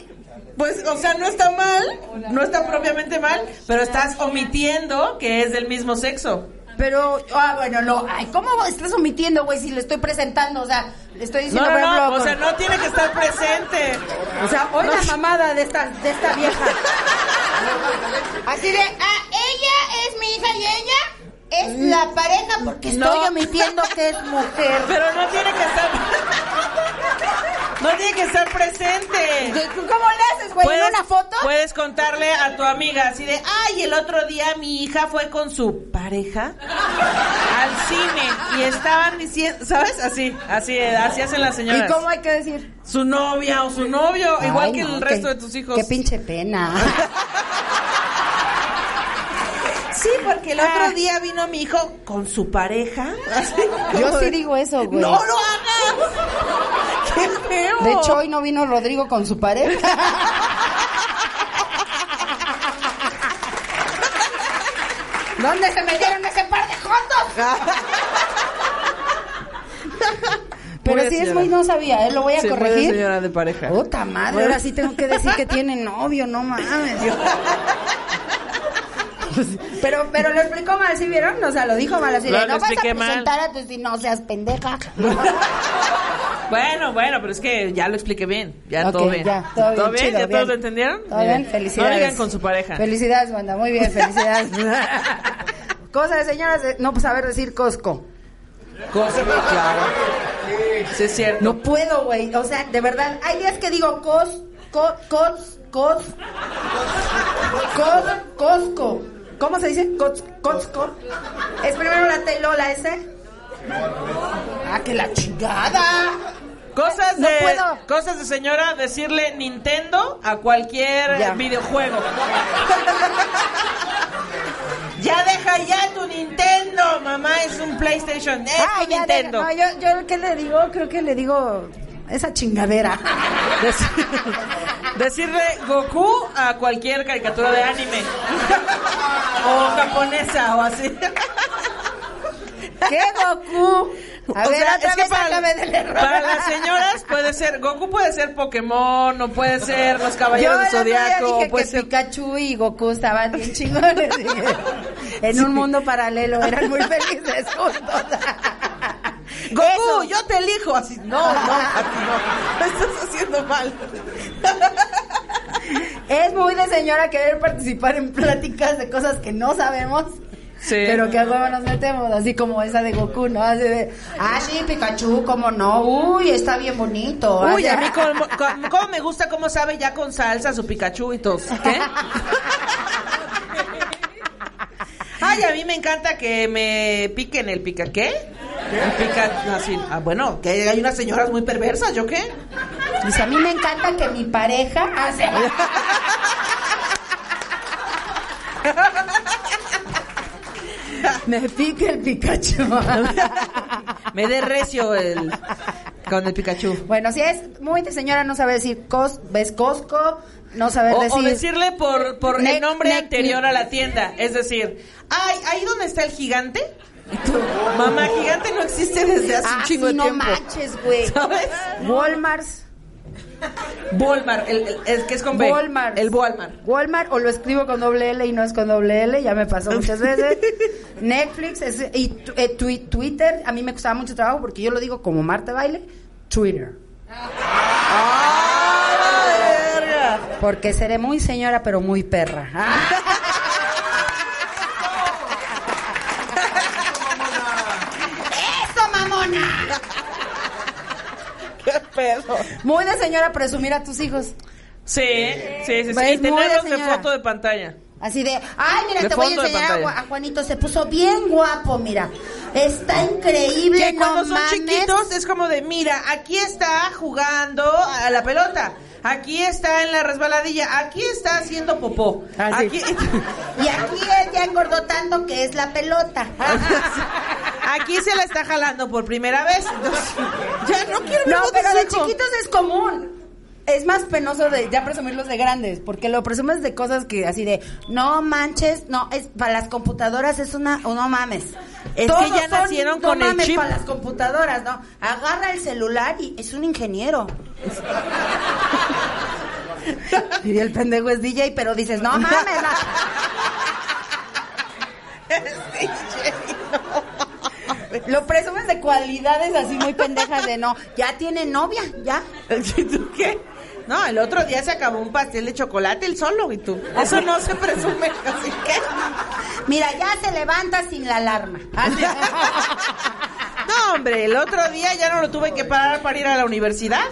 Pues, o sea, no está mal, no está propiamente mal, pero estás omitiendo que es del mismo sexo. Pero, ah, bueno, no. Ay, ¿cómo estás omitiendo, güey, si le estoy presentando? O sea, le estoy diciendo, no, por ejemplo, no, o sea, no tiene que estar presente. O sea, hoy la mamada de esta, de esta vieja. Así de, ah, ella es mi hija y ella es la pareja porque estoy No. omitiendo que es mujer. Pero no tiene que estar. No tiene que estar presente. ¿Cómo le haces, güey? ¿En una foto? Puedes contarle a tu amiga así de, ay, el otro día mi hija fue con su pareja al cine y estaban diciendo, ¿sabes? Así, así, así hacen las ¿Y señoras. cómo hay que decir? Su novia o su novio, igual que no, el resto de tus hijos. Qué pinche pena. Sí, porque el otro día vino mi hijo con su pareja. Yo sí digo eso, güey. ¡No lo hagas! ¡Qué feo! De hecho, hoy no vino Rodrigo con su pareja. ¿Dónde se metieron ese par de jotos? Pero sí es muy, no sabía, ¿eh? Lo voy a Sí, corregir. señora de pareja. Puta madre, ahora sí tengo que decir que tiene novio, no mames. Pero, pero lo explicó mal, ¿sí vieron? O sea, lo dijo mal así. de, Lo- no vas a expliqué mal. presentar a tus... No seas pendeja. Bueno, bueno, pero es que ya lo expliqué bien. Ya todo bien. ya, todo bien, chido, ¿Ya bien. todos lo entendieron? Todo bien, felicidades. No digan con su pareja. Felicidades, banda, muy bien, felicidades. Cosa de señoras, de no saber decir Costco. Cosa, claro. Sí, es cierto. No puedo, güey. O sea, de verdad, hay días que digo cos, cos, cos, cos, cos, Costco. ¿Cómo se dice? Cos, Costco. ¿Es primero la T y luego la S? Ah, que la chingada. Cosas No de, puedo. cosas de señora, decirle Nintendo a cualquier Ya. videojuego. ya deja ya tu Nintendo, mamá, es un PlayStation, es Ah, tu Nintendo. no, yo, yo, ¿qué le digo? Creo que le digo esa chingadera. Decirle Goku a cualquier caricatura de anime. o japonesa o así. ¿Qué Goku? A O ver, sea, otra es que vez para, acabe del error. para las señoras puede ser Goku puede ser Pokémon o puede ser los caballeros el del zodiaco dije puede que ser Pikachu y Goku estaban bien chingones. en un mundo paralelo eran muy felices juntos. Goku, Eso. yo te elijo así. No, no, así no. Lo estás haciendo mal. Es muy de señora querer participar en pláticas de cosas que no sabemos. Sí. Pero que a huevo nos metemos, así como esa de Goku, ¿no? Así de, ah, sí, Pikachu, cómo no, uy, está bien bonito. Uy, Así- a mí cómo, cómo- cómo me gusta cómo sabe ya con salsa su Pikachu y todo. ¿Qué? Ay, a mí me encanta que me piquen el pica ¿qué? El pica así. Ah, bueno, que hay unas señoras muy perversas, ¿yo qué? Dice, a mí me encanta que mi pareja hace... me pique el Pikachu. Me dé recio el con el Pikachu. bueno, si es muy de señora no sabe decir cos, ves Costco, no saber O, decir... o decirle por, por Nec- el nombre nec- anterior a la tienda. Es decir, ay, ahí donde está el gigante. Tú, Mamá, gigante no existe desde hace un Ah, chingo sí, de no tiempo. manches, güey. ¿Sabes? Walmart. Walmart, el, el- el que es con B. Walmart. El Walmart. Walmart o lo escribo con doble L y no es con doble L, ya me pasó muchas veces. Netflix es- y tu- eh, twi- Twitter, a mí me costaba mucho trabajo porque yo lo digo como Marta Baile, Twitter. ¡Ah, verga! Porque seré muy señora pero muy perra. ¡Eso, mamona! ¡Qué pedo! Muy de señora presumir a tus hijos. Sí, sí, sí. Y de tenerlos de foto de pantalla. Así de, ay, mira, De te voy a enseñar a, Juanito, se puso bien guapo, mira. Está increíble, Que no cuando son mames. chiquitos es como de, mira, aquí está jugando a la pelota. Aquí está en la resbaladilla. Aquí está haciendo popó. Ah, sí. Aquí, Y aquí él ya engordó tanto que es la pelota. aquí se la está jalando por primera vez. Entonces, ya no quiero ver No, pero de hijo. chiquitos es común. Es más penoso de ya presumirlos de grandes, porque lo presumes de cosas que así de, no manches, no, es para las computadoras es una, o no mames. Es Todos que ya son, nacieron no con el chip. para las computadoras, ¿no? Agarra el celular y es un ingeniero. y el pendejo es DJ, pero dices, no mames, no. Lo presumes de cualidades así muy pendejas de no, ya tiene novia, ya. ¿Tú qué? No, el otro día se acabó un pastel de chocolate el solo y tú. Eso no se presume, así que. Mira, ya se levanta sin la alarma. No, hombre, el otro día ya no lo tuve que parar para ir a la universidad.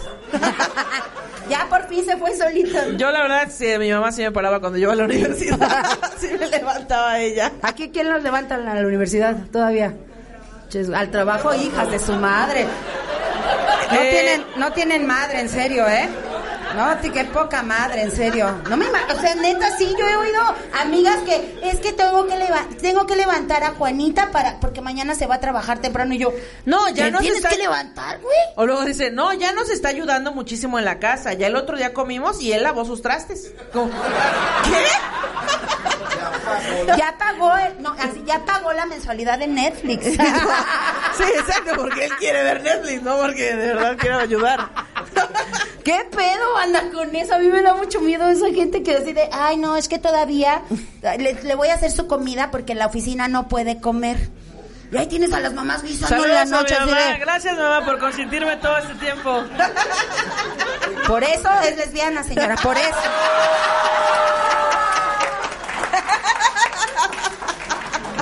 ya por fin se fue solito. Yo la verdad, sí, mi mamá sí me paraba cuando yo iba a la universidad. sí me levantaba ella. ¿Aquí quién los levanta a la universidad todavía? Al trabajo, hijas de su madre. No Eh. tienen, no tienen madre, en serio, ¿eh? No, qué poca madre, en serio. No me o sea, neta, sí, yo he oído amigas que es que tengo que tengo que levantar a Juanita para porque mañana se va a trabajar temprano y yo, No, ya ¿te no se tienes está- que levantar, güey. O luego dice, no, ya nos está ayudando muchísimo en la casa. Ya el otro día comimos y él lavó sus trastes. Como, ¿Qué? Ya pagó, el- no, así, ya pagó la mensualidad de Netflix. Sí, exacto, porque él quiere ver Netflix, no porque de verdad quiero ayudar. ¿Qué pedo anda con eso? A mí me da mucho miedo esa gente que decide, ay, no, es que todavía le, le voy a hacer su comida porque en la oficina no puede comer. Y ahí tienes a las mamás guisando en la a noche. mi así mamá. de- Gracias, mamá, por consentirme todo este tiempo. por eso es lesbiana, señora, por eso.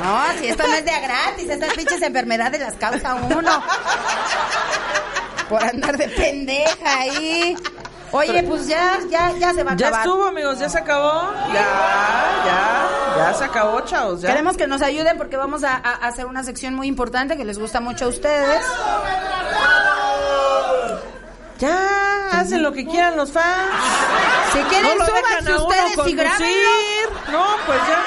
No, si esto no es de a gratis, estas pinches enfermedades las causa uno. Por andar de pendeja ahí. Oye, pues ya, ya, ya se va a Ya acabar. estuvo, amigos, ya se acabó. Ya, ya, ya se acabó, chavos. Ya. Queremos que nos ayuden porque vamos a, a hacer una sección muy importante que les gusta mucho a ustedes. Ya, hacen lo que quieran los fans. Si quieren, no súbanse ustedes y grábenlo. No, pues ya.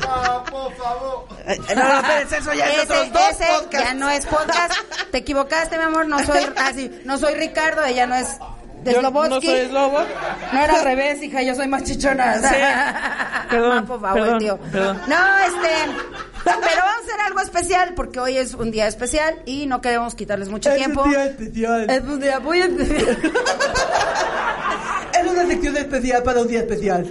No, por favor. Eh, No, no, espérense, eso ya es otros dos ese podcasts. ya no es podcast. Te equivocaste, mi amor. No soy así. no soy Ricardo. Ella no es de Yo no soy Slobo. No era al revés, hija. Yo soy más chichona. Sí. Perdón, No, por favor, perdón, tío. perdón. No, este. Pero vamos a hacer algo especial porque hoy es un día especial y no queremos quitarles mucho tiempo. especial. Es un día muy especial. Es una sección especial para un día especial.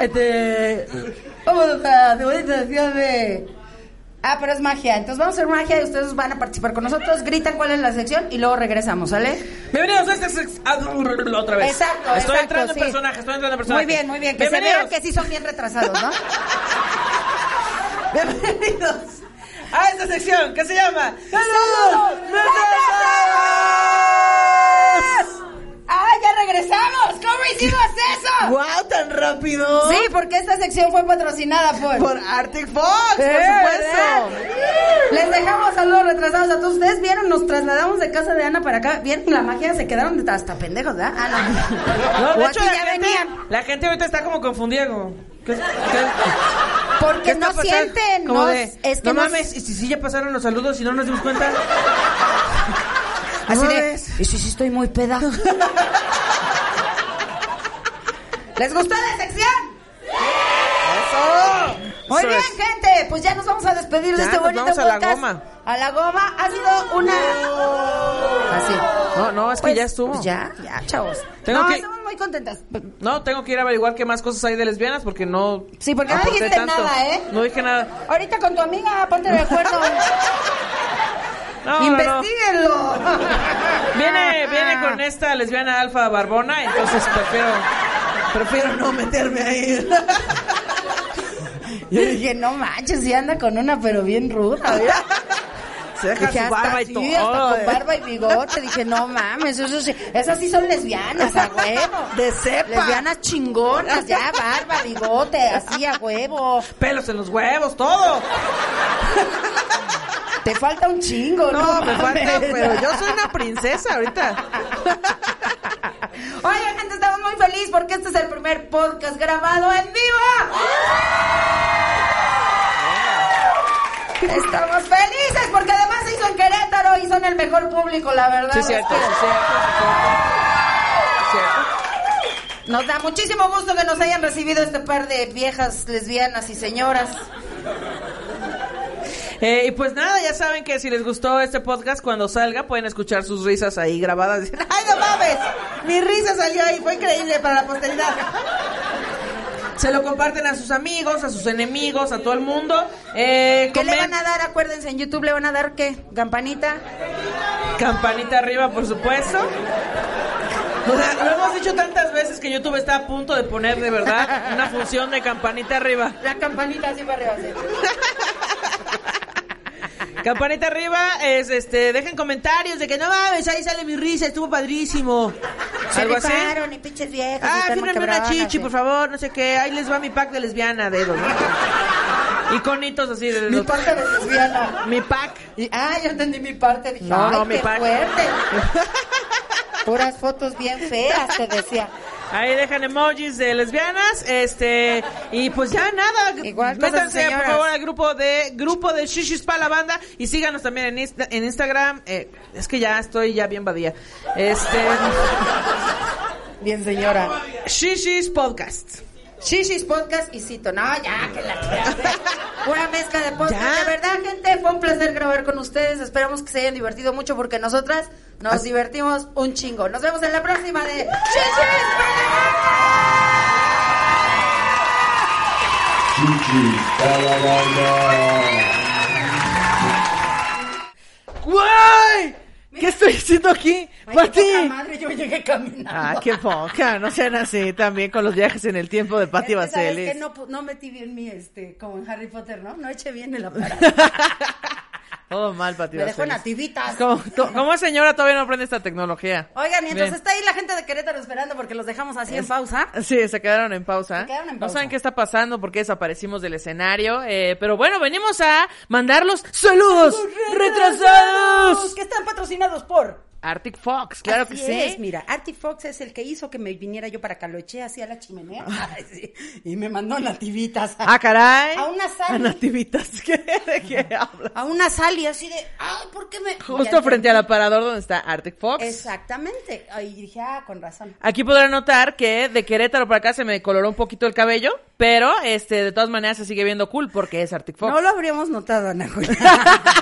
Este. Vamos a sección de. Ah, pero es magia. Entonces vamos a hacer magia y ustedes van a participar con nosotros. Gritan cuál es la sección y luego regresamos, ¿sale? Bienvenidos a esta sec- ah, otra vez. Exacto, Estoy exacto, entrando sí. en personaje, estoy entrando en personaje. Muy bien, muy bien. Que se Bienvenidos. vean que sí son bien retrasados, ¿no? Bienvenidos a esta sección que se llama ¡Saludos! ¡Ah, ya regresamos! ¿Cómo hicimos eso? ¡Wow, tan rápido! Sí, porque esta sección fue patrocinada por... Por Arctic Fox, por supuesto. Les dejamos saludos retrasados a todos. Ustedes vieron, nos trasladamos de casa de Ana para acá. ¿Vieron la magia? Se quedaron hasta pendejos, ¿verdad? Ah, no. De hecho, la ya gente, venían. la gente ahorita está como confundida. Como, ¿qué- qué- Porque no sienten. No, de, es que no no- mames, y si sí ya pasaron los saludos y no nos dimos cuenta. Así de, y sí, sí estoy muy peda. ¿Les gustó la sección? ¡Eso! Muy Eso bien, es. gente. Pues ya nos vamos a despedir de este nos bonito vamos a la goma. A la goma. Ha sido una... Así. No, no, es que Pues, ya estuvo. pues ya, ya, chavos. Tengo no, que- estamos muy contentas. No, tengo que ir a averiguar qué más cosas hay de lesbianas porque no. Sí, porque no dijiste tanto. nada, ¿eh? No dije nada. Ahorita con tu amiga, ponte de acuerdo. No, no, no. Investíguenlo. Viene, viene con esta lesbiana alfa barbona, entonces prefiero, prefiero no meterme ahí. Yo dije, no manches, sí anda con una, pero bien ruda. ¿verdad? Se deja Dije, su hasta barba y sí, todo. hasta con eh. barba y bigote. Dije, no mames, eso sí, esas sí son lesbianas, a huevo. De cepa. Lesbianas chingonas, ya, barba, bigote, así a huevo. Pelos en los huevos, todo. Te falta un chingo, ¿no? No, me falta, pero yo soy una princesa ahorita. Oigan, gente, estamos muy felices porque este es el primer podcast grabado en vivo. Estamos felices porque además se hizo en Querétaro y son el mejor público, la verdad. Sí, cierto, sí, cierto. Nos da muchísimo gusto que nos hayan recibido este par de viejas lesbianas y señoras. Eh, y pues nada, ya saben que si les gustó este podcast, cuando salga pueden escuchar sus risas ahí grabadas. Dicen, ¡ay, no mames! Mi risa salió ahí, fue increíble para la posteridad. Se lo comparten a sus amigos, a sus enemigos, a todo el mundo. Eh, ¿Qué le van a dar? Acuérdense, en YouTube le van a dar qué? ¿Campanita? Campanita arriba, por supuesto. O sea, lo hemos dicho tantas veces que YouTube está a punto de poner de verdad una función de campanita arriba. La campanita así para arriba. así. Campanita arriba es este, dejen comentarios de que no mames, ahí sale mi risa, estuvo padrísimo. Se Algo así. rifaron y pinches viejas. Ah, fírmenme una chichi, sí. por favor, no sé qué. Ahí les va mi pack de lesbiana, dedos. ¿no? Iconitos así de Mi los- parte de lesbiana. Mi pack. Y- ah, yo entendí mi parte. Dije, No, ay, no, mi qué fuerte. Puras fotos bien feas, te decía. Ahí dejan emojis de lesbianas, este, y pues ya nada, Igual métanse por favor al grupo de, grupo de Shishis para la banda, y síganos también en, Insta- en Instagram, eh, es que ya estoy ya bien badía, este, Bien, señora. Shishis Podcast. Shishis Podcast y Cito. No, ya, que la. Pura mezcla de podcast. Ya. De verdad, gente, fue un placer grabar con ustedes. Esperamos que se hayan divertido mucho porque nosotras nos divertimos un chingo. Nos vemos en la próxima de Shishis banda. ¡Guay! ¿Qué estoy haciendo aquí? Ay, ¡Pati! qué poca madre, yo llegué caminando. Ah, qué poca, no sean así también con los viajes en el tiempo de Pati Es que, no, no metí bien mi, este, como en Harry Potter, ¿no? No eché bien el aparato. Todo mal, Pati Me dejó nativitas. Como, to- como señora todavía no aprende esta tecnología. Oigan, Bien. está ahí la gente de Querétaro esperando porque los dejamos así en pausa. Sí, se quedaron en pausa. Se quedaron en No pausa. saben qué está pasando porque desaparecimos del escenario. eh, pero bueno, venimos a mandarlos saludos retrasados. Que están patrocinados por. Arctic Fox, claro Así que sí. es, mira, Artie Fox es el que hizo que me viniera yo para acá, lo eché así a la chimenea Ay, sí, y me mandó nativitas. Ah, caray. A una sal. A nativitas. ¿Qué? ¿De qué hablas? A una sal y así de, ay, ¿por qué me...? Justo Ya frente al aparador donde está Arctic Fox. Exactamente. Ay, dije, ah, con razón. Aquí podrán notar que de Querétaro para acá se me coloró un poquito el cabello, pero este de todas maneras se sigue viendo cool porque es Arctic Fox. No lo habríamos notado, Ana Julia.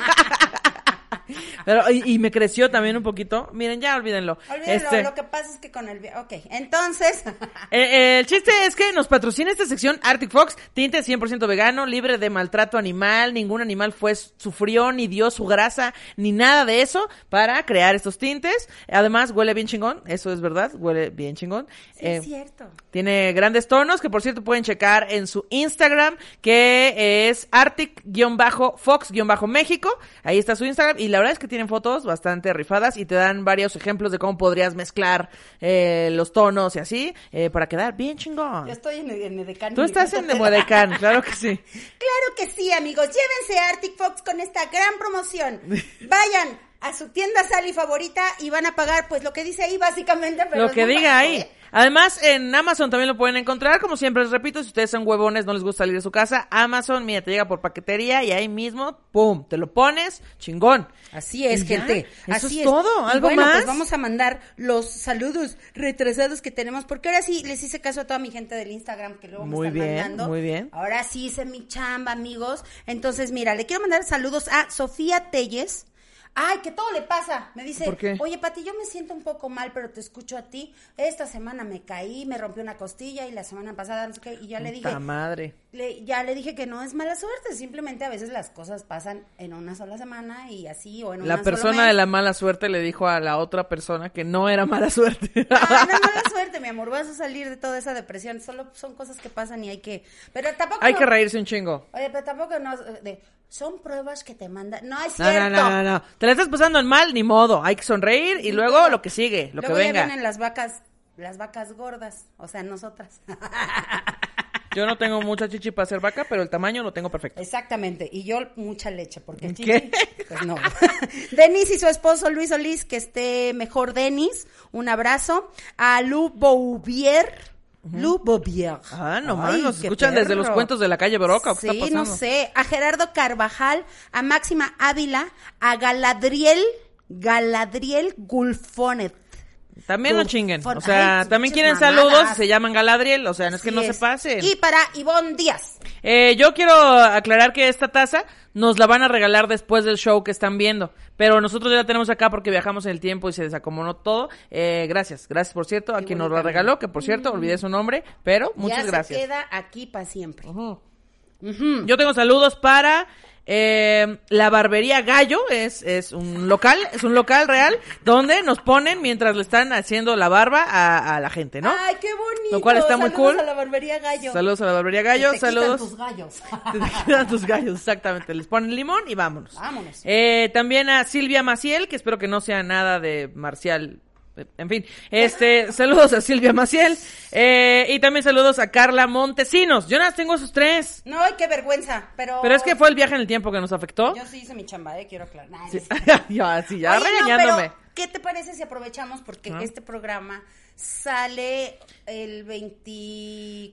Pero, y, y me creció también un poquito. Miren, ya olvídenlo. Olvídalo, Este, lo que pasa es que con el... Ok, entonces... eh, eh, el chiste es que nos patrocina esta sección Arctic Fox, tinte 100% vegano, libre de maltrato animal, ningún animal fue sufrió ni dio su grasa ni nada de eso para crear estos tintes. Además huele bien chingón, eso es verdad, huele bien chingón. Sí, Eh, es cierto. tiene grandes tonos que por cierto pueden checar en su Instagram que es Arctic-Fox-México. Ahí está su Instagram y la verdad es que tienen fotos bastante rifadas y te dan varios ejemplos de cómo podrías mezclar eh, los tonos y así eh, para quedar bien chingón. Yo estoy en, en Edecán. Tú estás en Demodecan, claro que sí. Claro que sí, amigos. Llévense a Arctic Fox con esta gran promoción. Vayan a su tienda Sally favorita y van a pagar, pues lo que dice ahí básicamente. Pero Lo que diga ahí. Además, en Amazon también lo pueden encontrar. Como siempre les repito, si ustedes son huevones, no les gusta salir de su casa, Amazon, mira, te llega por paquetería y ahí mismo, pum, te lo pones, chingón. Así es, gente. eso Así es todo. ¿Algo bueno, más? pues vamos a mandar los saludos retrasados que tenemos, porque ahora sí les hice caso a toda mi gente del Instagram que luego me Muy están bien, mandando. muy bien. Ahora sí hice mi chamba, amigos. Entonces, mira, le quiero mandar saludos a Sofía Telles. Ay, que todo le pasa. Me dice, ¿Por qué? oye, Pati, yo me siento un poco mal, pero te escucho a ti. Esta semana me caí, me rompió una costilla y la semana pasada no sé qué. Y ya le dije, madre. Le- ya le dije que no es mala suerte, simplemente a veces las cosas pasan en una sola semana y así, o en La una persona de la mala suerte le dijo a la otra persona que no era mala suerte. Ah, no es mala suerte, mi amor, vas a salir de toda esa depresión, solo son cosas que pasan y hay que... Pero tampoco... Hay que reírse un chingo. Oye, pero tampoco no... de, son pruebas que te mandan... No, es No, cierto. no, no, no, no. Te la estás pasando en mal, ni modo. Hay que sonreír y luego lo que sigue, lo Luego que ya venga. vienen las vacas, las vacas gordas, o sea, nosotras. Yo no tengo mucha chichi para ser vaca, pero el tamaño lo tengo perfecto. Exactamente, y yo mucha leche, porque ¿Qué? chichi, pues no. Denis y su esposo Luis Solís, que esté mejor Denis, un abrazo. A Lu Bouvier, Lu Bouvier. Ah, no Ay, nos qué escuchan desde los cuentos de la calle Broca. ¿Qué Sí, está no sé. A Gerardo Carvajal, a Máxima Ávila, a Galadriel, Galadriel Gulfonet. También no chinguen. for- O sea, ay, también quieren mamadas. saludos se llaman Galadriel. O sea, no es que no es. se pasen. Y para Ivonne Díaz. Eh, yo quiero aclarar que esta taza nos la van a regalar después del show que están viendo. Pero nosotros ya la tenemos acá porque viajamos en el tiempo y se desacomodó todo. Eh, gracias, gracias por cierto a Qué quien nos la regaló, que por cierto, olvidé su nombre, pero muchas ya gracias. se queda aquí para siempre. Yo tengo saludos para eh, la barbería Gallo, es, es un local, es un local real, donde nos ponen mientras le están haciendo la barba a, a la gente, ¿no? Ay, qué bonito. Lo cual está muy Saludos cool. a la barbería Gallo. Saludos a la barbería Gallo, te quitan saludos. tus gallos. Te quedan tus gallos, exactamente. Les ponen limón y vámonos. Vámonos. Eh, también a Silvia Maciel, que espero que no sea nada de Marcial. En fin, este, saludos a Silvia Maciel. eh, y también saludos a Carla Montesinos. Yo nada tengo esos tres. No, ay, qué vergüenza. Pero. Pero es que fue el viaje en el tiempo que nos afectó. Yo sí hice mi chamba, eh, quiero aclarar. Nah, Sí. ya, sí, ya Oye, no, regañándome. pero, ¿Qué te parece si aprovechamos? Porque este programa sale el 20.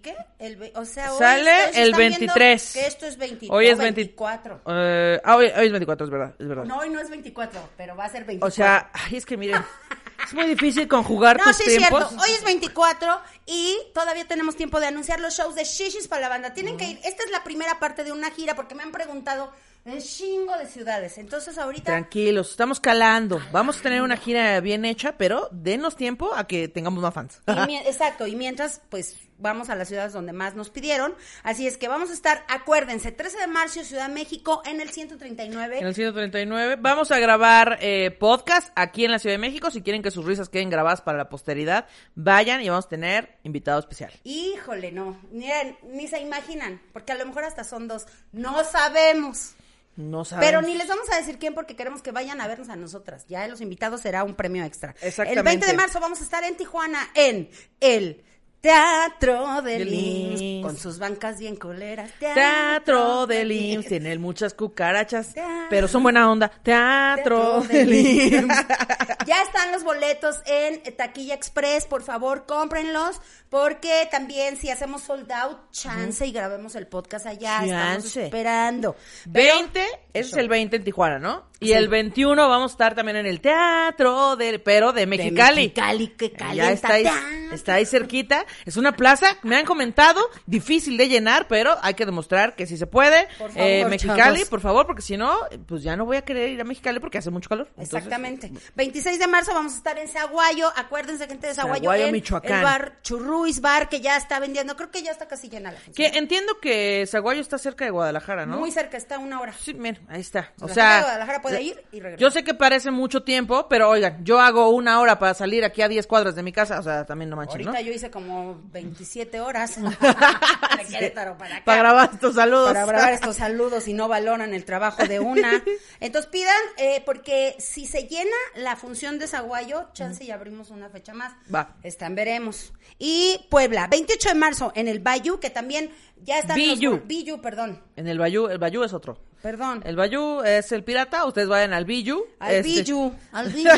¿Qué? El, ve- o sea, hoy Sale el están viendo 23. Que esto es 20, Hoy es 20 24. Eh, ah, hoy, hoy es 24, es verdad, es verdad. No, hoy no es 24, pero va a ser 24. o sea, ay, es que miren, es muy difícil conjugar No, tus sí es tiempos. cierto. Hoy es 24 y todavía tenemos tiempo de anunciar los shows de Shishis para la banda. Tienen que ir. Esta es la primera parte de una gira porque me han preguntado un chingo de ciudades. Entonces ahorita Tranquilos, estamos calando. Vamos a tener una gira bien hecha, pero denos tiempo a que tengamos más fans. Y exacto, y mientras, pues vamos a las ciudades donde más nos pidieron. Así es que vamos a estar, acuérdense, 13 de marzo, Ciudad de México, en el 139. En el 139 vamos a grabar eh, podcast aquí en la Ciudad de México. Si quieren que sus risas queden grabadas para la posteridad, vayan y vamos a tener invitado especial. Híjole, no, miren, ni se imaginan, porque a lo mejor hasta son dos. No sabemos. No sabemos. Pero ni les vamos a decir quién porque queremos que vayan a vernos a nosotras. Ya los invitados será un premio extra. Exactamente. El 20 de marzo vamos a estar en Tijuana en el Teatro del Del IMSS, IMSS. con sus bancas bien coleras. Teatro del IMSS, tiene muchas cucarachas, Teatro- pero son buena onda. Teatro del IMSS. Ya están los boletos en Taquilla Express, por favor, cómprenlos, porque también si hacemos sold out, chance y grabemos el podcast allá, estamos Chance. esperando. Pero- 20, ese es el 20 en Tijuana, ¿no? Y Sí. el 21 vamos a estar también en el teatro del, pero de de Mexicali. Mexicali, que Ya calienta. está ahí, está ahí cerquita. Es una plaza, me han comentado, difícil de llenar, pero hay que demostrar que sí se puede. Por favor, Eh, Mexicali, chavos. por favor, porque si no, pues ya no voy a querer ir a Mexicali porque hace mucho calor. Entonces, Exactamente. 26 de marzo vamos a estar en Zaguayo. Acuérdense, gente de Zaguayo. Zaguayo, en Michoacán. El bar Churruis Bar, que ya está vendiendo. Creo que ya está casi llena la Que función. entiendo que Zaguayo está cerca de Guadalajara, ¿no? Muy cerca, está una hora. Sí, mira, ahí está. O La sea, gente de Guadalajara puede ir y regresar. Yo sé que parece mucho tiempo, pero oigan, yo hago una hora para salir aquí a 10 cuadras de mi casa, o sea, también no manchen, ¿no? Ahorita yo hice como 27 horas de Querétaro para acá. Para grabar estos saludos. Para grabar estos saludos y no valoran el trabajo de una. Entonces pidan, eh, porque si se llena la función de Zaguayo, chance y abrimos una fecha más. Va. Están, veremos. Y Puebla, 28 de marzo en el Bayou, que también ya están los- Billu. Billu, perdón. En el Bayú, el Bayú es otro. Perdón. El Bayú es el pirata, ustedes vayan al Billu. Al este- al Billu.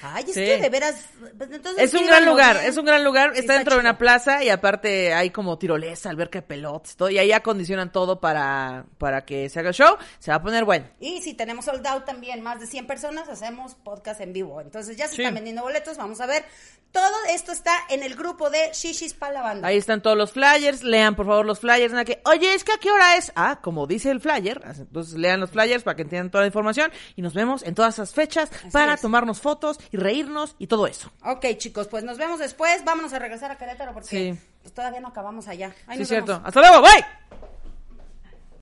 Ay, es Sí. que de veras. pues, entonces Es un gran lugar, bien. es un gran lugar, está dentro de una plaza y aparte hay como tirolesa, alberca de pelotas, todo, y ahí acondicionan todo para, para que se haga el show, se va a poner bueno. Y si tenemos sold out también, más de 100 personas, hacemos podcast en vivo. Entonces ya se Sí. están vendiendo boletos, vamos a ver. Todo esto está en el grupo de Shishis para la banda. Ahí están todos los flyers, lean por favor los flyers, nada que, oye, es que a qué hora es, ah, como dice el flyer, entonces lean los flyers para que entiendan toda la información y nos vemos en todas esas fechas para es. tomarnos fotos y reírnos y todo eso. Ok, chicos, pues nos vemos después. Vámonos a regresar a Querétaro porque Sí. pues, todavía no acabamos allá. Ahí Sí, cierto. vemos. Hasta luego, bye.